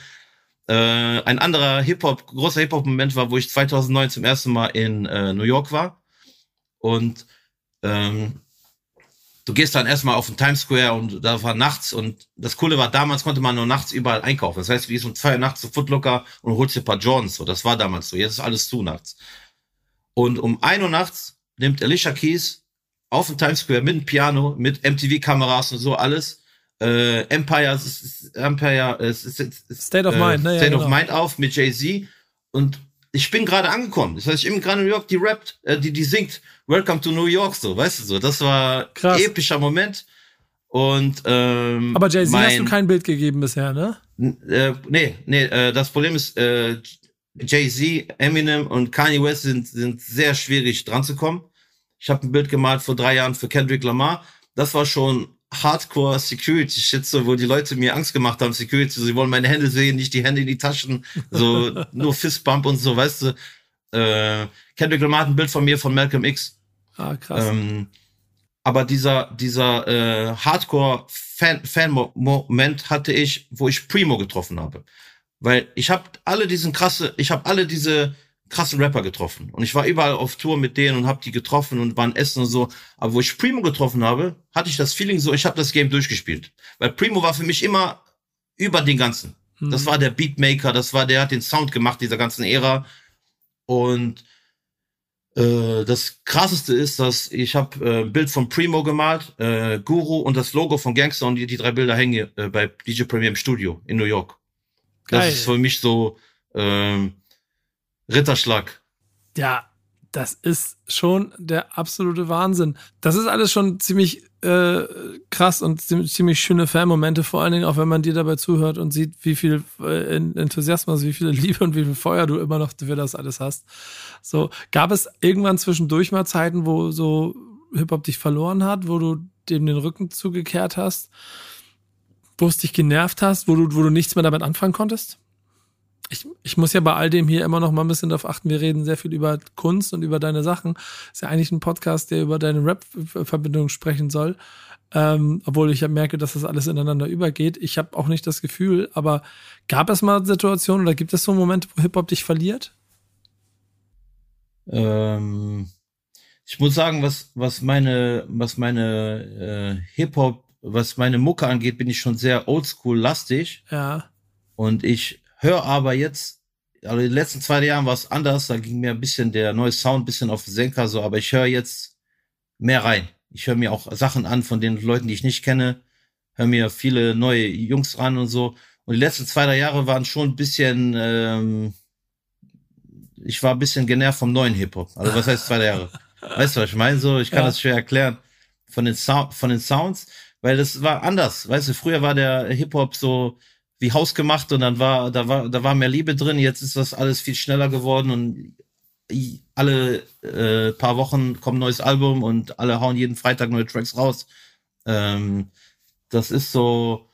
S1: Äh, ein anderer Hip-Hop, großer Hip-Hop-Moment war, wo ich 2009 zum ersten Mal in äh, New York war. Und ähm, du gehst dann erstmal auf den Times Square und da war nachts und das Coole war, damals konnte man nur nachts überall einkaufen. Das heißt, du gehst um zwei Uhr nachts zu Footlocker und holst dir ein paar Jordans. So, das war damals so. Jetzt ist alles zu nachts. Und um ein Uhr nachts nimmt Alicia Keys auf dem Times Square mit dem Piano, mit MTV-Kameras und so alles, äh, Empire, Empire, äh,
S2: State of äh, Mind, ne?
S1: State
S2: ja,
S1: genau. of Mind auf mit Jay-Z und ich bin gerade angekommen. Das heißt, ich bin gerade in New York, die rappt, äh, die, die singt Welcome to New York, so, weißt du so. Das war Krass. epischer Moment. Und ähm,
S2: Aber Jay-Z hast du kein Bild gegeben bisher, ne?
S1: Äh, nee, nee, äh, das Problem ist, äh, Jay-Z, Eminem und Kanye West sind, sind sehr schwierig dran zu kommen. Ich habe ein Bild gemalt vor drei Jahren für Kendrick Lamar. Das war schon Hardcore Security Shit, so, wo die Leute mir Angst gemacht haben, Security, sie wollen meine Hände sehen, nicht die Hände in die Taschen, so, nur Fistbump und so, weißt du. Äh, Kendrick Lamar hat ein Bild von mir von Malcolm X.
S2: Ah, krass.
S1: Ähm, aber dieser, dieser äh, Hardcore-Fan-Moment -Fan hatte ich, wo ich Primo getroffen habe. Weil ich habe alle diesen krasse, ich habe alle diese krassen Rapper getroffen. Und ich war überall auf Tour mit denen und habe die getroffen und waren essen und so. Aber wo ich Primo getroffen habe, hatte ich das Feeling so, ich habe das Game durchgespielt. Weil Primo war für mich immer über den Ganzen. Mhm. Das war der Beatmaker, das war der hat den Sound gemacht dieser ganzen Ära. Und äh, das krasseste ist, dass ich habe äh, ein Bild von Primo gemalt, äh, Guru und das Logo von Gangster und die, die drei Bilder hängen äh, bei DJ Premier im Studio in New York. Geil. Das ist für mich so ähm, Ritterschlag.
S2: Ja, das ist schon der absolute Wahnsinn. Das ist alles schon ziemlich äh, krass und ziemlich schöne Fan-Momente, vor allen Dingen auch, wenn man dir dabei zuhört und sieht, wie viel äh, Enthusiasmus, wie viel Liebe und wie viel Feuer du immer noch für das alles hast. So, gab es irgendwann zwischendurch mal Zeiten, wo so Hip-Hop dich verloren hat, wo du dem den Rücken zugekehrt hast, wo es dich genervt hast, wo du, wo du nichts mehr damit anfangen konntest? Ich, ich muss ja bei all dem hier immer noch mal ein bisschen darauf achten. Wir reden sehr viel über Kunst und über deine Sachen. Ist ja eigentlich ein Podcast, der über deine Rap-Verbindung sprechen soll. Ähm, obwohl ich ja merke, dass das alles ineinander übergeht. Ich habe auch nicht das Gefühl, aber gab es mal Situationen oder gibt es so Momente, wo Hip-Hop dich verliert?
S1: Ähm, ich muss sagen, was, was meine, was meine äh, Hip-Hop, was meine Mucke angeht, bin ich schon sehr oldschool-lastig.
S2: Ja.
S1: Und ich höre aber jetzt, also in den letzten zwei Jahren war es anders, da ging mir ein bisschen der neue Sound ein bisschen auf den Senker so, aber ich höre jetzt mehr rein. Ich höre mir auch Sachen an von den Leuten, die ich nicht kenne, höre mir viele neue Jungs an und so. Und die letzten zwei, drei Jahre waren schon ein bisschen, ähm, ich war ein bisschen genervt vom neuen Hip-Hop. Also was heißt zwei Jahre? Weißt du, was ich meine? So, ich kann ja. das schwer erklären. Von den, Sound, von den Sounds, weil das war anders. Weißt du, früher war der Hip-Hop so, wie hausgemacht und dann war, da war, da war mehr Liebe drin. Jetzt ist das alles viel schneller geworden und alle äh, paar Wochen kommt ein neues Album und alle hauen jeden Freitag neue Tracks raus. Ähm, das ist so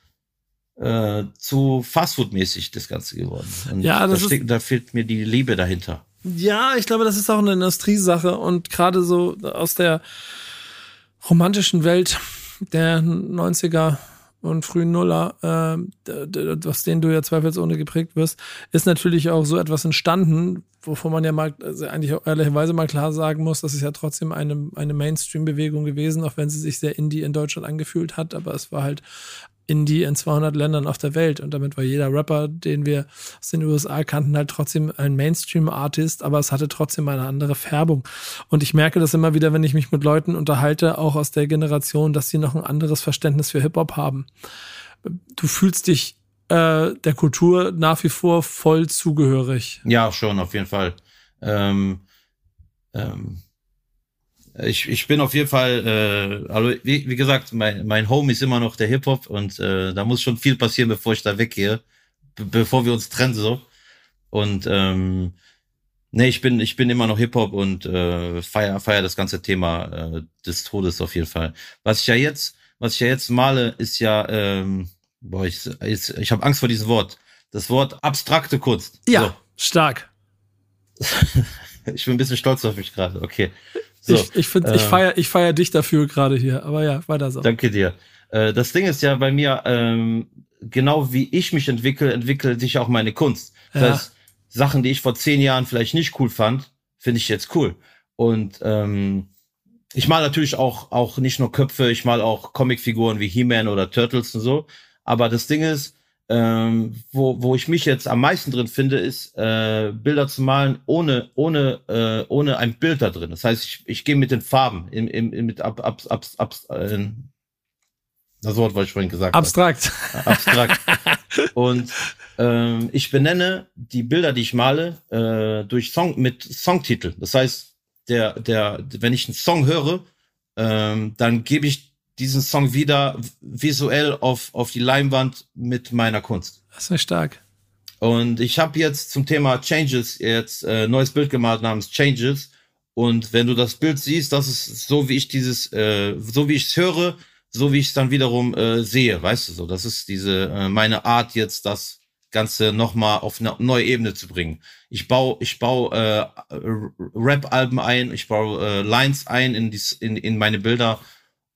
S1: äh, zu Fastfood-mäßig das Ganze geworden. Und
S2: ja, das
S1: da, steht, da fehlt mir die Liebe dahinter.
S2: Ja, ich glaube, das ist auch eine Industriesache und gerade so aus der romantischen Welt der 90er und frühen Nuller, äh, aus denen du ja zweifelsohne geprägt wirst, ist natürlich auch so etwas entstanden, wovon man ja mal also eigentlich ehrlicherweise mal klar sagen muss, das ist ja trotzdem eine, eine Mainstream-Bewegung gewesen, auch wenn sie sich sehr indie in Deutschland angefühlt hat, aber es war halt Indie in 200 Ländern auf der Welt. Und damit war jeder Rapper, den wir aus den USA kannten, halt trotzdem ein Mainstream-Artist, aber es hatte trotzdem eine andere Färbung. Und ich merke das immer wieder, wenn ich mich mit Leuten unterhalte, auch aus der Generation, dass sie noch ein anderes Verständnis für Hip-Hop haben. Du fühlst dich äh, der Kultur nach wie vor voll zugehörig.
S1: Ja, schon, auf jeden Fall. Ähm, ähm ich, ich bin auf jeden Fall, äh, also wie, wie gesagt, mein, mein Home ist immer noch der Hip-Hop und äh, da muss schon viel passieren, bevor ich da weggehe, bevor wir uns trennen so. Und ähm, nee, ich bin, ich bin immer noch Hip-Hop und äh, feier, feier das ganze Thema äh, des Todes auf jeden Fall. Was ich ja jetzt, was ich ja jetzt male, ist ja, ähm, boah, ich, ich, ich habe Angst vor diesem Wort. Das Wort abstrakte Kunst.
S2: Ja, so. stark.
S1: ich bin ein bisschen stolz auf mich gerade. Okay.
S2: So, ich ich, find, äh, ich feier ich feier dich dafür gerade hier, aber ja, weiter so.
S1: Danke dir. Äh, das Ding ist ja bei mir, ähm, genau wie ich mich entwickle, entwickelt sich auch meine Kunst. Das ja. heißt, Sachen, die ich vor zehn Jahren vielleicht nicht cool fand, finde ich jetzt cool. Und ähm, ich mal natürlich auch, auch nicht nur Köpfe, ich mal auch Comicfiguren wie He-Man oder Turtles und so. Aber das Ding ist, ähm, wo, wo ich mich jetzt am meisten drin finde, ist äh, Bilder zu malen ohne ohne äh, ohne ein Bild da drin. Das heißt, ich, ich gehe mit den Farben im, im, im mit ab, ab, ab, ab, äh, das Wort, was ich vorhin gesagt
S2: Abstrakt.
S1: habe. Abstrakt. Und ähm, ich benenne die Bilder, die ich male, äh, durch Song mit Songtitel. Das heißt, der der wenn ich einen Song höre, ähm, dann gebe ich diesen Song wieder visuell auf, auf die Leinwand mit meiner Kunst.
S2: Das ist stark.
S1: Und ich habe jetzt zum Thema Changes jetzt äh, neues Bild gemalt namens Changes. Und wenn du das Bild siehst, das ist so, wie ich dieses, äh, so wie ich es höre, so wie ich es dann wiederum äh, sehe, weißt du so. Das ist diese äh, meine Art jetzt, das Ganze nochmal auf eine neue Ebene zu bringen. Ich baue, ich baue äh, Rap-Alben ein, ich baue äh, Lines ein in, dies, in, in meine Bilder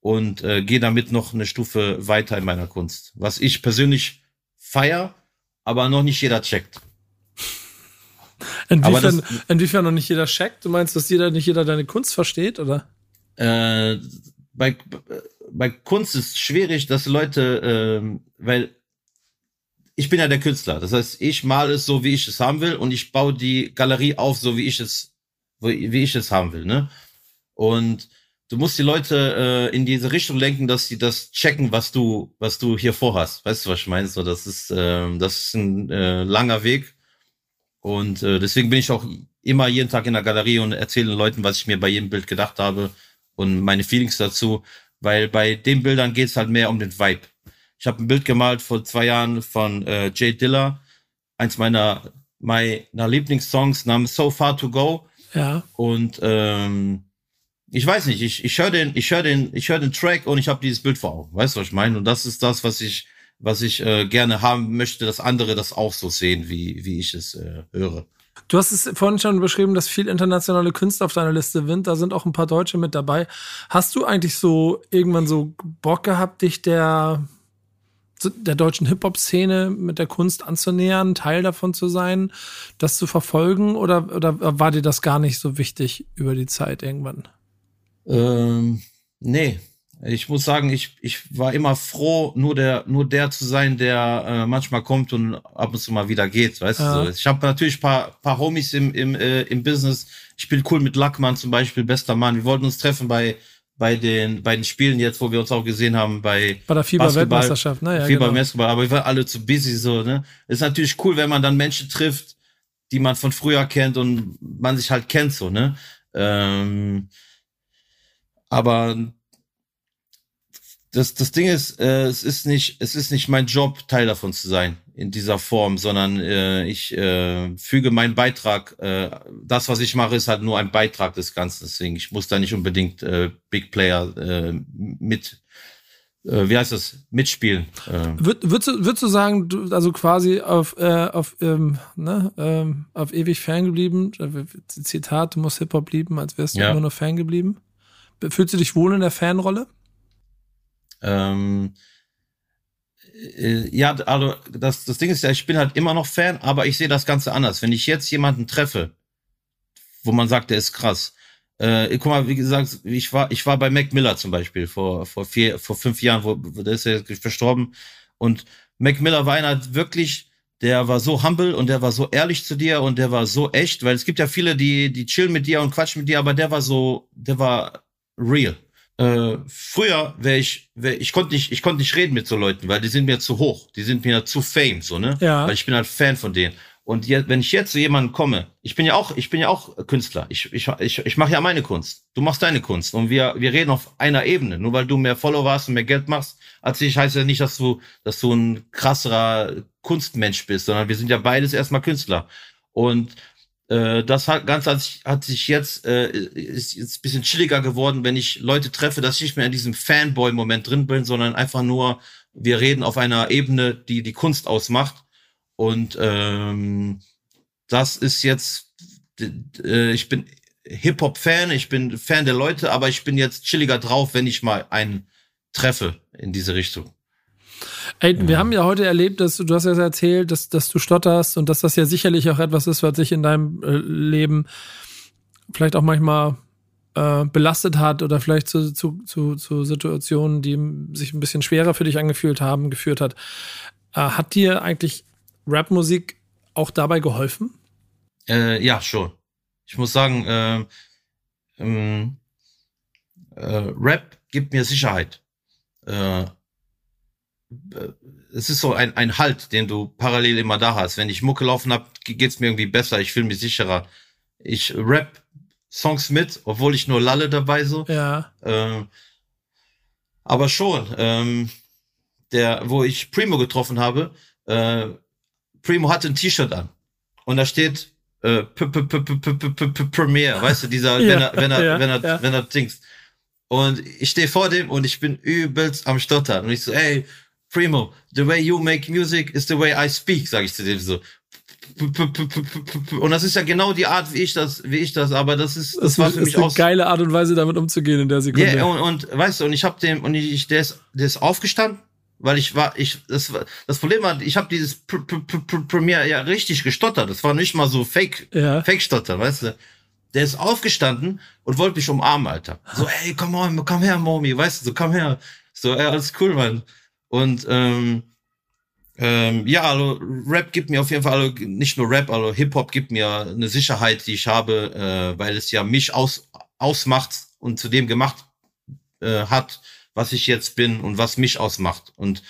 S1: und äh, gehe damit noch eine Stufe weiter in meiner Kunst. Was ich persönlich feier, aber noch nicht jeder checkt.
S2: Inwiefern, das, inwiefern noch nicht jeder checkt? Du meinst, dass jeder nicht jeder deine Kunst versteht, oder?
S1: Äh, bei, bei Kunst ist schwierig, dass Leute, äh, weil ich bin ja der Künstler. Das heißt, ich male es so, wie ich es haben will, und ich baue die Galerie auf, so wie ich es, wie ich es haben will. Ne? Und du musst die Leute äh, in diese Richtung lenken, dass sie das checken, was du, was du hier vorhast. Weißt du, was ich meine? So, das ist, äh, das ist ein äh, langer Weg. Und äh, deswegen bin ich auch immer jeden Tag in der Galerie und erzähle den Leuten, was ich mir bei jedem Bild gedacht habe und meine Feelings dazu. Weil bei den Bildern geht es halt mehr um den Vibe. Ich habe ein Bild gemalt vor zwei Jahren von äh, Jay Diller, eins meiner meiner Lieblingssongs namens So Far to Go.
S2: Ja.
S1: Und ähm, ich weiß nicht, ich, ich höre den, ich höre den, ich höre den Track und ich habe dieses Bild vor Augen. Weißt du, was ich meine? Und das ist das, was ich, was ich äh, gerne haben möchte, dass andere das auch so sehen, wie, wie ich es äh, höre.
S2: Du hast es vorhin schon beschrieben, dass viel internationale Künstler auf deiner Liste sind. Da sind auch ein paar Deutsche mit dabei. Hast du eigentlich so irgendwann so Bock gehabt, dich der, der deutschen Hip-Hop-Szene mit der Kunst anzunähern, Teil davon zu sein, das zu verfolgen? Oder, oder war dir das gar nicht so wichtig über die Zeit irgendwann?
S1: Ähm, nee. Ich muss sagen, ich, ich war immer froh, nur der, nur der zu sein, der äh, manchmal kommt und ab und zu mal wieder geht, weißt ja. du. Ich habe natürlich paar, paar Homies im, im, äh, im Business. Ich bin cool mit Lackmann zum Beispiel, bester Mann. Wir wollten uns treffen bei, bei den, bei den Spielen jetzt, wo wir uns auch gesehen haben, bei,
S2: bei der FIBA-Weltmeisterschaft,
S1: ne? Ja, FIBA genau. Aber wir waren alle zu busy, so, ne? Ist natürlich cool, wenn man dann Menschen trifft, die man von früher kennt und man sich halt kennt, so, ne? Ähm, aber das, das Ding ist, äh, es ist nicht, es ist nicht mein Job, Teil davon zu sein in dieser Form, sondern äh, ich äh, füge meinen Beitrag. Äh, das, was ich mache, ist halt nur ein Beitrag des Ganzen. Deswegen, ich muss da nicht unbedingt äh, Big Player äh, mit, äh, wie heißt das, mitspielen.
S2: Äh. Würd, würdest, du, würdest du sagen, du, also quasi auf, äh, auf, ähm, ne, ähm, auf ewig Fan geblieben? Äh, Zitat, du musst Hip-Hop lieben, als wärst du ja. immer nur Fan geblieben? Fühlst du dich wohl in der Fanrolle?
S1: Ähm, äh, ja, also das, das Ding ist ja, ich bin halt immer noch Fan, aber ich sehe das Ganze anders. Wenn ich jetzt jemanden treffe, wo man sagt, der ist krass. Äh, guck mal, wie gesagt, ich war, ich war bei Mac Miller zum Beispiel vor, vor vier, vor fünf Jahren, wo, wo der ist ja verstorben. Und Mac Miller war einer wirklich, der war so humble und der war so ehrlich zu dir und der war so echt, weil es gibt ja viele, die, die chillen mit dir und quatschen mit dir, aber der war so, der war real. Äh, früher wäre ich, wär, ich konnte nicht, ich konnte nicht reden mit so Leuten, weil die sind mir zu hoch, die sind mir zu fame, so ne?
S2: Ja.
S1: Weil ich bin halt Fan von denen. Und jetzt, wenn ich jetzt zu jemandem komme, ich bin ja auch, ich bin ja auch Künstler. Ich, ich, ich, ich mache ja meine Kunst. Du machst deine Kunst. Und wir, wir reden auf einer Ebene. Nur weil du mehr Follower hast und mehr Geld machst, als ich, heißt ja nicht, dass du, dass du ein krasserer Kunstmensch bist, sondern wir sind ja beides erstmal Künstler. Und äh, das hat ganz hat sich, hat sich jetzt äh, ist jetzt bisschen chilliger geworden, wenn ich Leute treffe, dass ich nicht mehr in diesem Fanboy-Moment drin bin, sondern einfach nur wir reden auf einer Ebene, die die Kunst ausmacht. Und ähm, das ist jetzt, äh, ich bin Hip-Hop-Fan, ich bin Fan der Leute, aber ich bin jetzt chilliger drauf, wenn ich mal einen treffe in diese Richtung.
S2: Ey, wir haben ja heute erlebt, dass du, du hast ja erzählt, dass, dass du stotterst und dass das ja sicherlich auch etwas ist, was sich in deinem äh, Leben vielleicht auch manchmal äh, belastet hat oder vielleicht zu, zu, zu, zu Situationen, die sich ein bisschen schwerer für dich angefühlt haben, geführt hat. Äh, hat dir eigentlich Rapmusik auch dabei geholfen?
S1: Äh, ja, schon. Ich muss sagen, äh, ähm, äh, Rap gibt mir Sicherheit. Äh, es ist so ein, ein Halt, den du parallel immer da hast. Wenn ich Mucke laufen hab, geht's mir irgendwie besser, ich fühle mich sicherer. Ich rap Songs mit, obwohl ich nur lalle dabei so.
S2: Ja.
S1: Ähm, aber schon, ähm, der, wo ich Primo getroffen habe, äh, Primo hatte ein T-Shirt an und da steht äh, Premiere, weißt du, dieser, wenn er, wenn er, wenn er, wenn er dings. Und ich stehe vor dem und ich bin übelst am Stottern und ich so, ey, Primo, the way you make music is the way I speak, sag ich zu dem so. Und das ist ja genau die Art, wie ich das, wie ich das, aber das ist, das,
S2: das war für mich ist eine auch geile Art und Weise, damit umzugehen in der Sekunde.
S1: Ja, yeah, und, und weißt du, und ich habe dem und ich, der ist, der ist aufgestanden, weil ich war, ich, das war, das Problem war, ich habe dieses Premiere ja richtig gestottert. Das war nicht mal so Fake, ja. Fake Stotter, weißt du. Der ist aufgestanden und wollte mich umarmen, Alter. So, ey, komm on, komm her, Momi, weißt du, so, komm her. So, ey, alles cool, Mann. Und ähm, ähm, ja, also Rap gibt mir auf jeden Fall, also nicht nur Rap, also Hip-Hop gibt mir eine Sicherheit, die ich habe, äh, weil es ja mich aus, ausmacht und zu dem gemacht äh, hat, was ich jetzt bin und was mich ausmacht. Und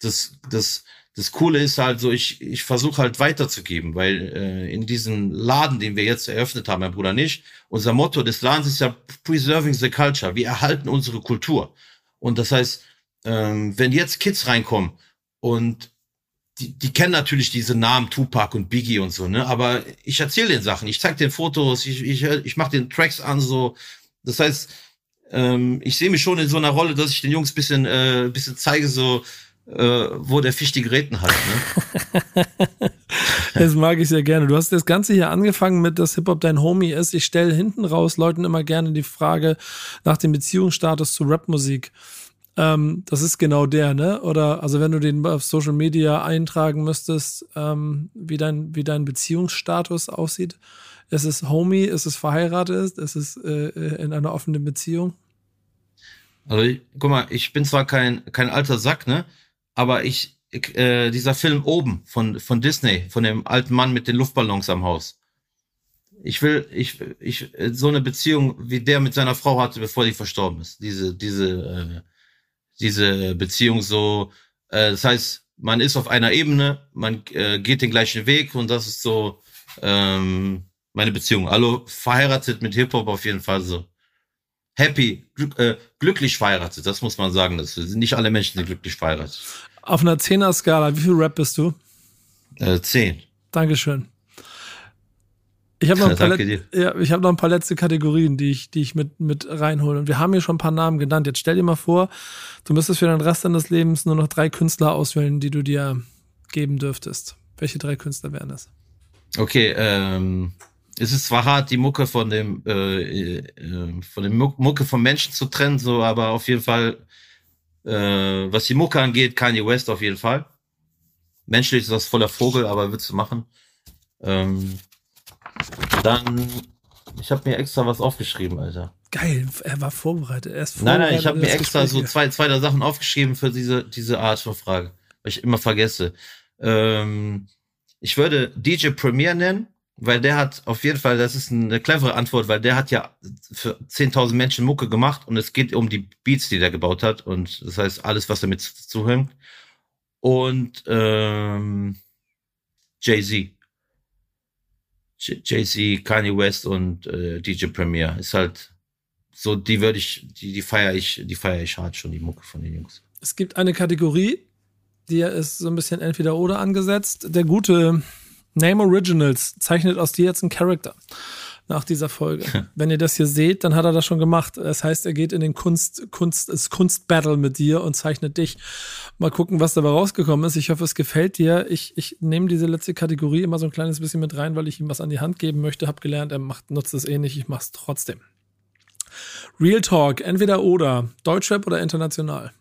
S1: das, das, das Coole ist halt so, ich, ich versuche halt weiterzugeben, weil äh, in diesem Laden, den wir jetzt eröffnet haben, mein Bruder nicht, unser Motto des Ladens ist ja Preserving the Culture. Wir erhalten unsere Kultur. Und das heißt, ähm, wenn jetzt Kids reinkommen und die, die kennen natürlich diese Namen Tupac und Biggie und so, ne? Aber ich erzähle den Sachen, ich zeig den Fotos, ich, ich, ich mache den Tracks an, so. Das heißt, ähm, ich sehe mich schon in so einer Rolle, dass ich den Jungs bisschen, äh, bisschen zeige, so, äh, wo der Fisch die Geräten hat. Ne?
S2: das mag ich sehr gerne. Du hast das Ganze hier angefangen mit, dass Hip-Hop dein Homie ist. Ich stelle hinten raus Leuten immer gerne die Frage nach dem Beziehungsstatus zu Rapmusik. Ähm, das ist genau der, ne? Oder also wenn du den auf Social Media eintragen müsstest, ähm, wie dein wie dein Beziehungsstatus aussieht. Ist es Homie? Ist es verheiratet? Ist es äh, in einer offenen Beziehung?
S1: Also guck mal, ich bin zwar kein kein alter Sack, ne? Aber ich äh, dieser Film oben von von Disney, von dem alten Mann mit den Luftballons am Haus. Ich will, ich, ich, so eine Beziehung, wie der mit seiner Frau hatte, bevor die verstorben ist. Diese, diese, äh, diese Beziehung so, äh, das heißt, man ist auf einer Ebene, man äh, geht den gleichen Weg und das ist so ähm, meine Beziehung. Also verheiratet mit Hip-Hop auf jeden Fall so. Happy, glück, äh, glücklich verheiratet, das muss man sagen. Das sind nicht alle Menschen sind glücklich verheiratet.
S2: Auf einer Zehner-Skala, wie viel Rap bist du?
S1: Äh, zehn.
S2: Dankeschön. Ich habe noch, ein paar ja, ich hab noch ein paar letzte Kategorien, die ich, die ich mit, mit reinhole. Und wir haben hier schon ein paar Namen genannt. Jetzt stell dir mal vor, du müsstest für den Rest deines Lebens nur noch drei Künstler auswählen, die du dir geben dürftest. Welche drei Künstler wären das?
S1: Okay, ähm, es ist zwar hart, die Mucke von dem, äh, äh, von dem Mucke vom Menschen zu trennen, so, aber auf jeden Fall, äh, was die Mucke angeht, Kanye West auf jeden Fall. Menschlich ist das voller Vogel, aber willst du machen. Ähm, dann, ich habe mir extra was aufgeschrieben, Alter.
S2: Geil, er war vorbereitet. Er
S1: vorbereitet nein, nein, ich habe mir extra Gespräch so zwei, zwei der Sachen aufgeschrieben für diese, diese Art von Frage, weil ich immer vergesse. Ähm, ich würde DJ Premier nennen, weil der hat auf jeden Fall, das ist eine clevere Antwort, weil der hat ja für 10.000 Menschen Mucke gemacht und es geht um die Beats, die der gebaut hat und das heißt alles, was damit zuhängt. Und ähm, Jay-Z. Jay-Z, Kanye West und äh, DJ Premier. Ist halt so, die würde ich, die, die feiere ich, die feiere ich hart schon, die Mucke von den Jungs.
S2: Es gibt eine Kategorie, die ist so ein bisschen entweder oder angesetzt. Der gute Name Originals zeichnet aus dir jetzt einen Charakter nach dieser Folge. Wenn ihr das hier seht, dann hat er das schon gemacht. Das heißt, er geht in den Kunst, Kunst, das Kunstbattle mit dir und zeichnet dich. Mal gucken, was dabei rausgekommen ist. Ich hoffe, es gefällt dir. Ich, ich nehme diese letzte Kategorie immer so ein kleines bisschen mit rein, weil ich ihm was an die Hand geben möchte. Hab gelernt, er macht, nutzt es eh nicht. Ich mach's trotzdem. Real Talk, entweder oder. Deutschrap oder international?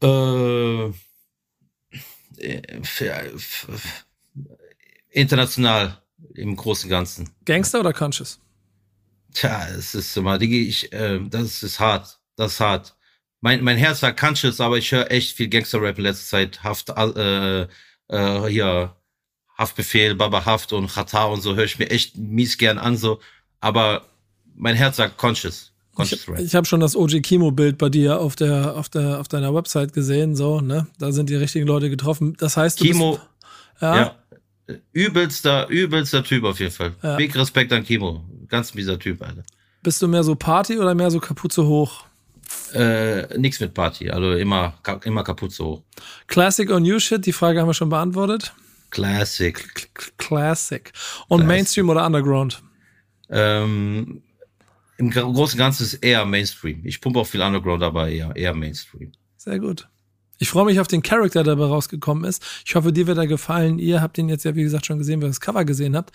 S1: Äh, international im Großen und Ganzen.
S2: Gangster oder Conscious?
S1: Tja, es ist immer, Digi, ich, äh, das ist hart. Das ist hart. Mein, mein Herz sagt Conscious, aber ich höre echt viel Gangster-Rap in letzter Zeit. Haft, äh, äh, hier, Haftbefehl, Baba Haft und Chata und so höre ich mir echt mies gern an, so. Aber mein Herz sagt Conscious.
S2: Ich, ich habe schon das OG Kimo Bild bei dir auf der auf der auf deiner Website gesehen, so, ne? Da sind die richtigen Leute getroffen. Das heißt, du
S1: Kimo,
S2: bist, ja,
S1: ja, übelster, übelster Typ auf jeden Fall.
S2: Ja.
S1: Big Respekt an Kimo. Ganz mieser Typ, Alter.
S2: bist du mehr so Party oder mehr so Kapuze hoch?
S1: Äh, nix mit Party, also immer, immer Kapuze hoch.
S2: Classic or New Shit? Die Frage haben wir schon beantwortet.
S1: Classic.
S2: K- Classic. Und
S1: Classic.
S2: Mainstream oder Underground?
S1: Ähm, Im Gro- Großen und Ganzen ist eher Mainstream. Ich pumpe auch viel Underground, aber eher, eher Mainstream.
S2: Sehr gut. Ich freue mich auf den Charakter, der dabei rausgekommen ist. Ich hoffe, dir wird er gefallen. Ihr habt ihn jetzt ja, wie gesagt, schon gesehen, wenn ihr das Cover gesehen habt.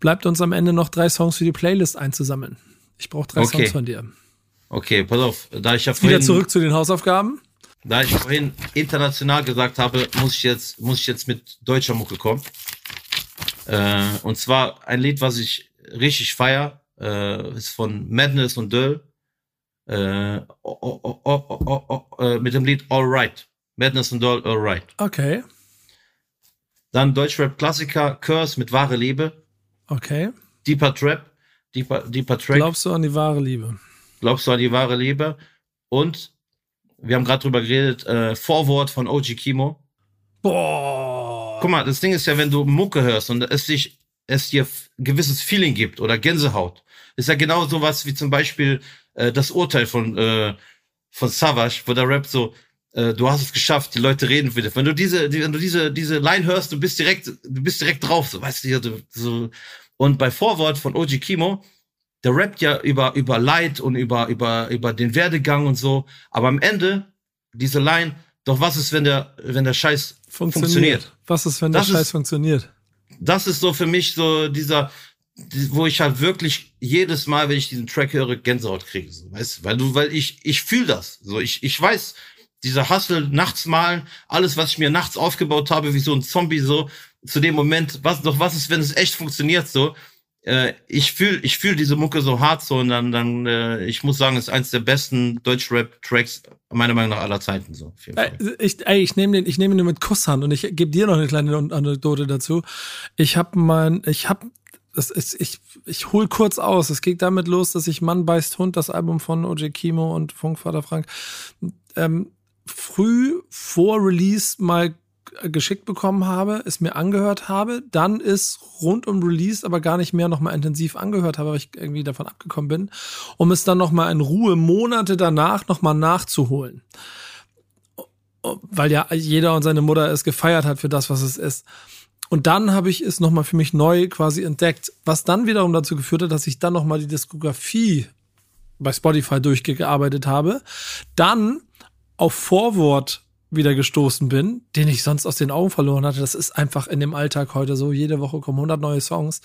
S2: Bleibt uns am Ende noch drei Songs für die Playlist einzusammeln. Ich brauche drei
S1: Okay.
S2: Songs von dir.
S1: Okay, pass auf. Da ich ja
S2: Wieder
S1: vorhin,
S2: zurück zu den Hausaufgaben.
S1: da ich vorhin international gesagt habe, muss ich jetzt, muss ich jetzt mit deutscher Mucke kommen. Äh, und zwar ein Lied, was ich richtig feier, äh, ist von Madness und Döll. Äh, oh, oh, oh, oh, oh, oh, oh, äh, mit dem Lied Alright. Madness und Döll, Alright.
S2: Okay.
S1: Dann Deutschrap-Klassiker, Curse mit Wahre Liebe.
S2: Okay.
S1: Deeper Trap, Deeper, Deeper Track.
S2: Glaubst du an die wahre Liebe?
S1: Glaubst du an die wahre Liebe? Und wir haben gerade drüber geredet, äh, Vorwort von OG Kimo.
S2: Boah.
S1: Guck mal, das Ding ist ja, wenn du Mucke hörst und es dich, es dir gewisses Feeling gibt oder Gänsehaut, ist ja genau sowas wie zum Beispiel äh, das Urteil von äh, von Savage, wo der Rap so, du hast es geschafft, die Leute reden für dich. Wenn du diese, die, wenn du diese diese Line hörst, du bist direkt, du bist direkt drauf, so weißt du, so. Und bei Vorwort von OG Kimo, der rappt ja über über Leid und über über über den Werdegang und so, aber am Ende diese Line, doch was ist, wenn der wenn der Scheiß
S2: Funktioniert.
S1: funktioniert?
S2: Was ist, wenn der
S1: Das ist-
S2: Scheiß funktioniert?
S1: das ist so für mich so dieser, die- wo ich halt wirklich jedes Mal, wenn ich diesen Track höre, Gänsehaut kriege. So, weißt, du? weil du, weil ich, ich fühle das. So, ich, ich weiß, dieser Hustle, nachts malen, alles, was ich mir nachts aufgebaut habe, wie so ein Zombie, so, zu dem Moment, was, doch was ist, wenn es echt funktioniert, so, äh, ich fühle ich fühl diese Mucke so hart so und dann, dann äh, ich muss sagen, es ist eins der besten Deutschrap-Tracks meiner Meinung nach aller Zeiten so.
S2: Ey, ich, ey, ich nehme den, ich nehme den mit Kusshand und ich gebe dir noch eine kleine Anekdote dazu. Ich habe mein, ich habe, das ist, ich, ich hol kurz aus. Es geht damit los, dass ich Mann beißt Hund, das Album von OJ Kimo und Funkvater Frank, ähm, früh vor Release mal geschickt bekommen habe, es mir angehört habe, dann ist rund um Release aber gar nicht mehr nochmal intensiv angehört habe, weil ich irgendwie davon abgekommen bin, um es dann nochmal in Ruhe Monate danach nochmal nachzuholen weil ja jeder und seine Mutter es gefeiert hat für das, was es ist. Und dann habe ich es nochmal für mich neu quasi entdeckt, was dann wiederum dazu geführt hat, dass ich dann nochmal die Diskografie bei Spotify durchgearbeitet habe, dann auf Vorwort wieder gestoßen bin, den ich sonst aus den Augen verloren hatte. Das ist einfach in dem Alltag heute so. Jede Woche kommen 100 neue Songs.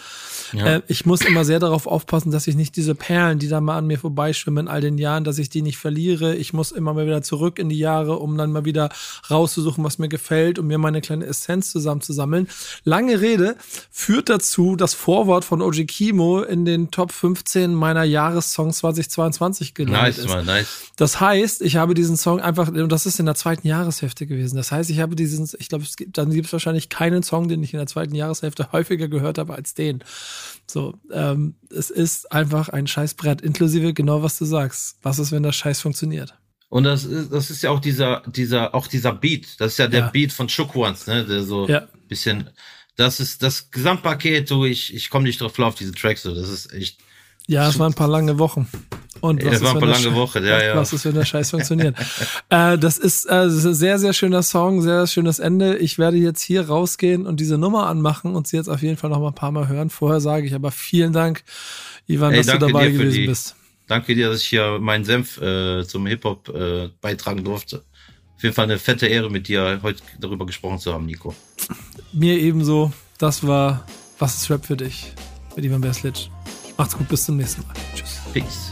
S1: Ja.
S2: Äh, ich muss immer sehr darauf aufpassen, dass ich nicht diese Perlen, die da mal an mir vorbeischwimmen in all den Jahren, dass ich die nicht verliere. Ich muss immer mal wieder zurück in die Jahre, um dann mal wieder rauszusuchen, was mir gefällt, um mir meine kleine Essenz zusammenzusammeln. Lange Rede führt dazu das Vorwort von Oji Kimo in den Top 15 meiner Jahressongs 2022 gelandet
S1: nice,
S2: ist.
S1: nice.
S2: Das heißt, ich habe diesen Song einfach, und das ist in der zweiten Jahreshälfte gewesen. Das heißt, ich habe diesen, ich glaube, es gibt, dann gibt es wahrscheinlich keinen Song, den ich in der zweiten Jahreshälfte häufiger gehört habe als den. So, ähm, es ist einfach ein Scheißbrett, inklusive genau was du sagst. Was ist, wenn der Scheiß funktioniert?
S1: Und das ist, das ist ja auch dieser, dieser, auch dieser Beat. Das ist ja der
S2: Ja.
S1: Beat von Ones, ne? Der so
S2: Ja.
S1: bisschen. Das ist das Gesamtpaket, so ich, ich komme nicht drauf klar auf diese Tracks, so. Das ist echt.
S2: Ja, es waren ein paar lange Wochen. Und was
S1: es waren
S2: ist,
S1: ein
S2: wenn
S1: paar
S2: der
S1: lange Wochen, ja, ja.
S2: Was ist, wenn der Scheiß funktioniert? äh, das ist äh, das sehr, sehr schöner Song, sehr schönes Ende. Ich werde jetzt hier rausgehen und diese Nummer anmachen und sie jetzt auf jeden Fall noch mal ein paar Mal hören. Vorher sage ich aber vielen Dank, Ivan,
S1: Ey,
S2: dass du dabei gewesen
S1: die-
S2: bist.
S1: Danke dir, dass ich hier meinen Senf äh, zum Hip-Hop äh, beitragen durfte. Auf jeden Fall eine fette Ehre, mit dir heute darüber gesprochen zu haben, Nico.
S2: Mir ebenso. Das war Was ist Rap für dich? Mit Ivan Berslic. Macht's gut, bis zum nächsten Mal. Tschüss.
S1: Peace.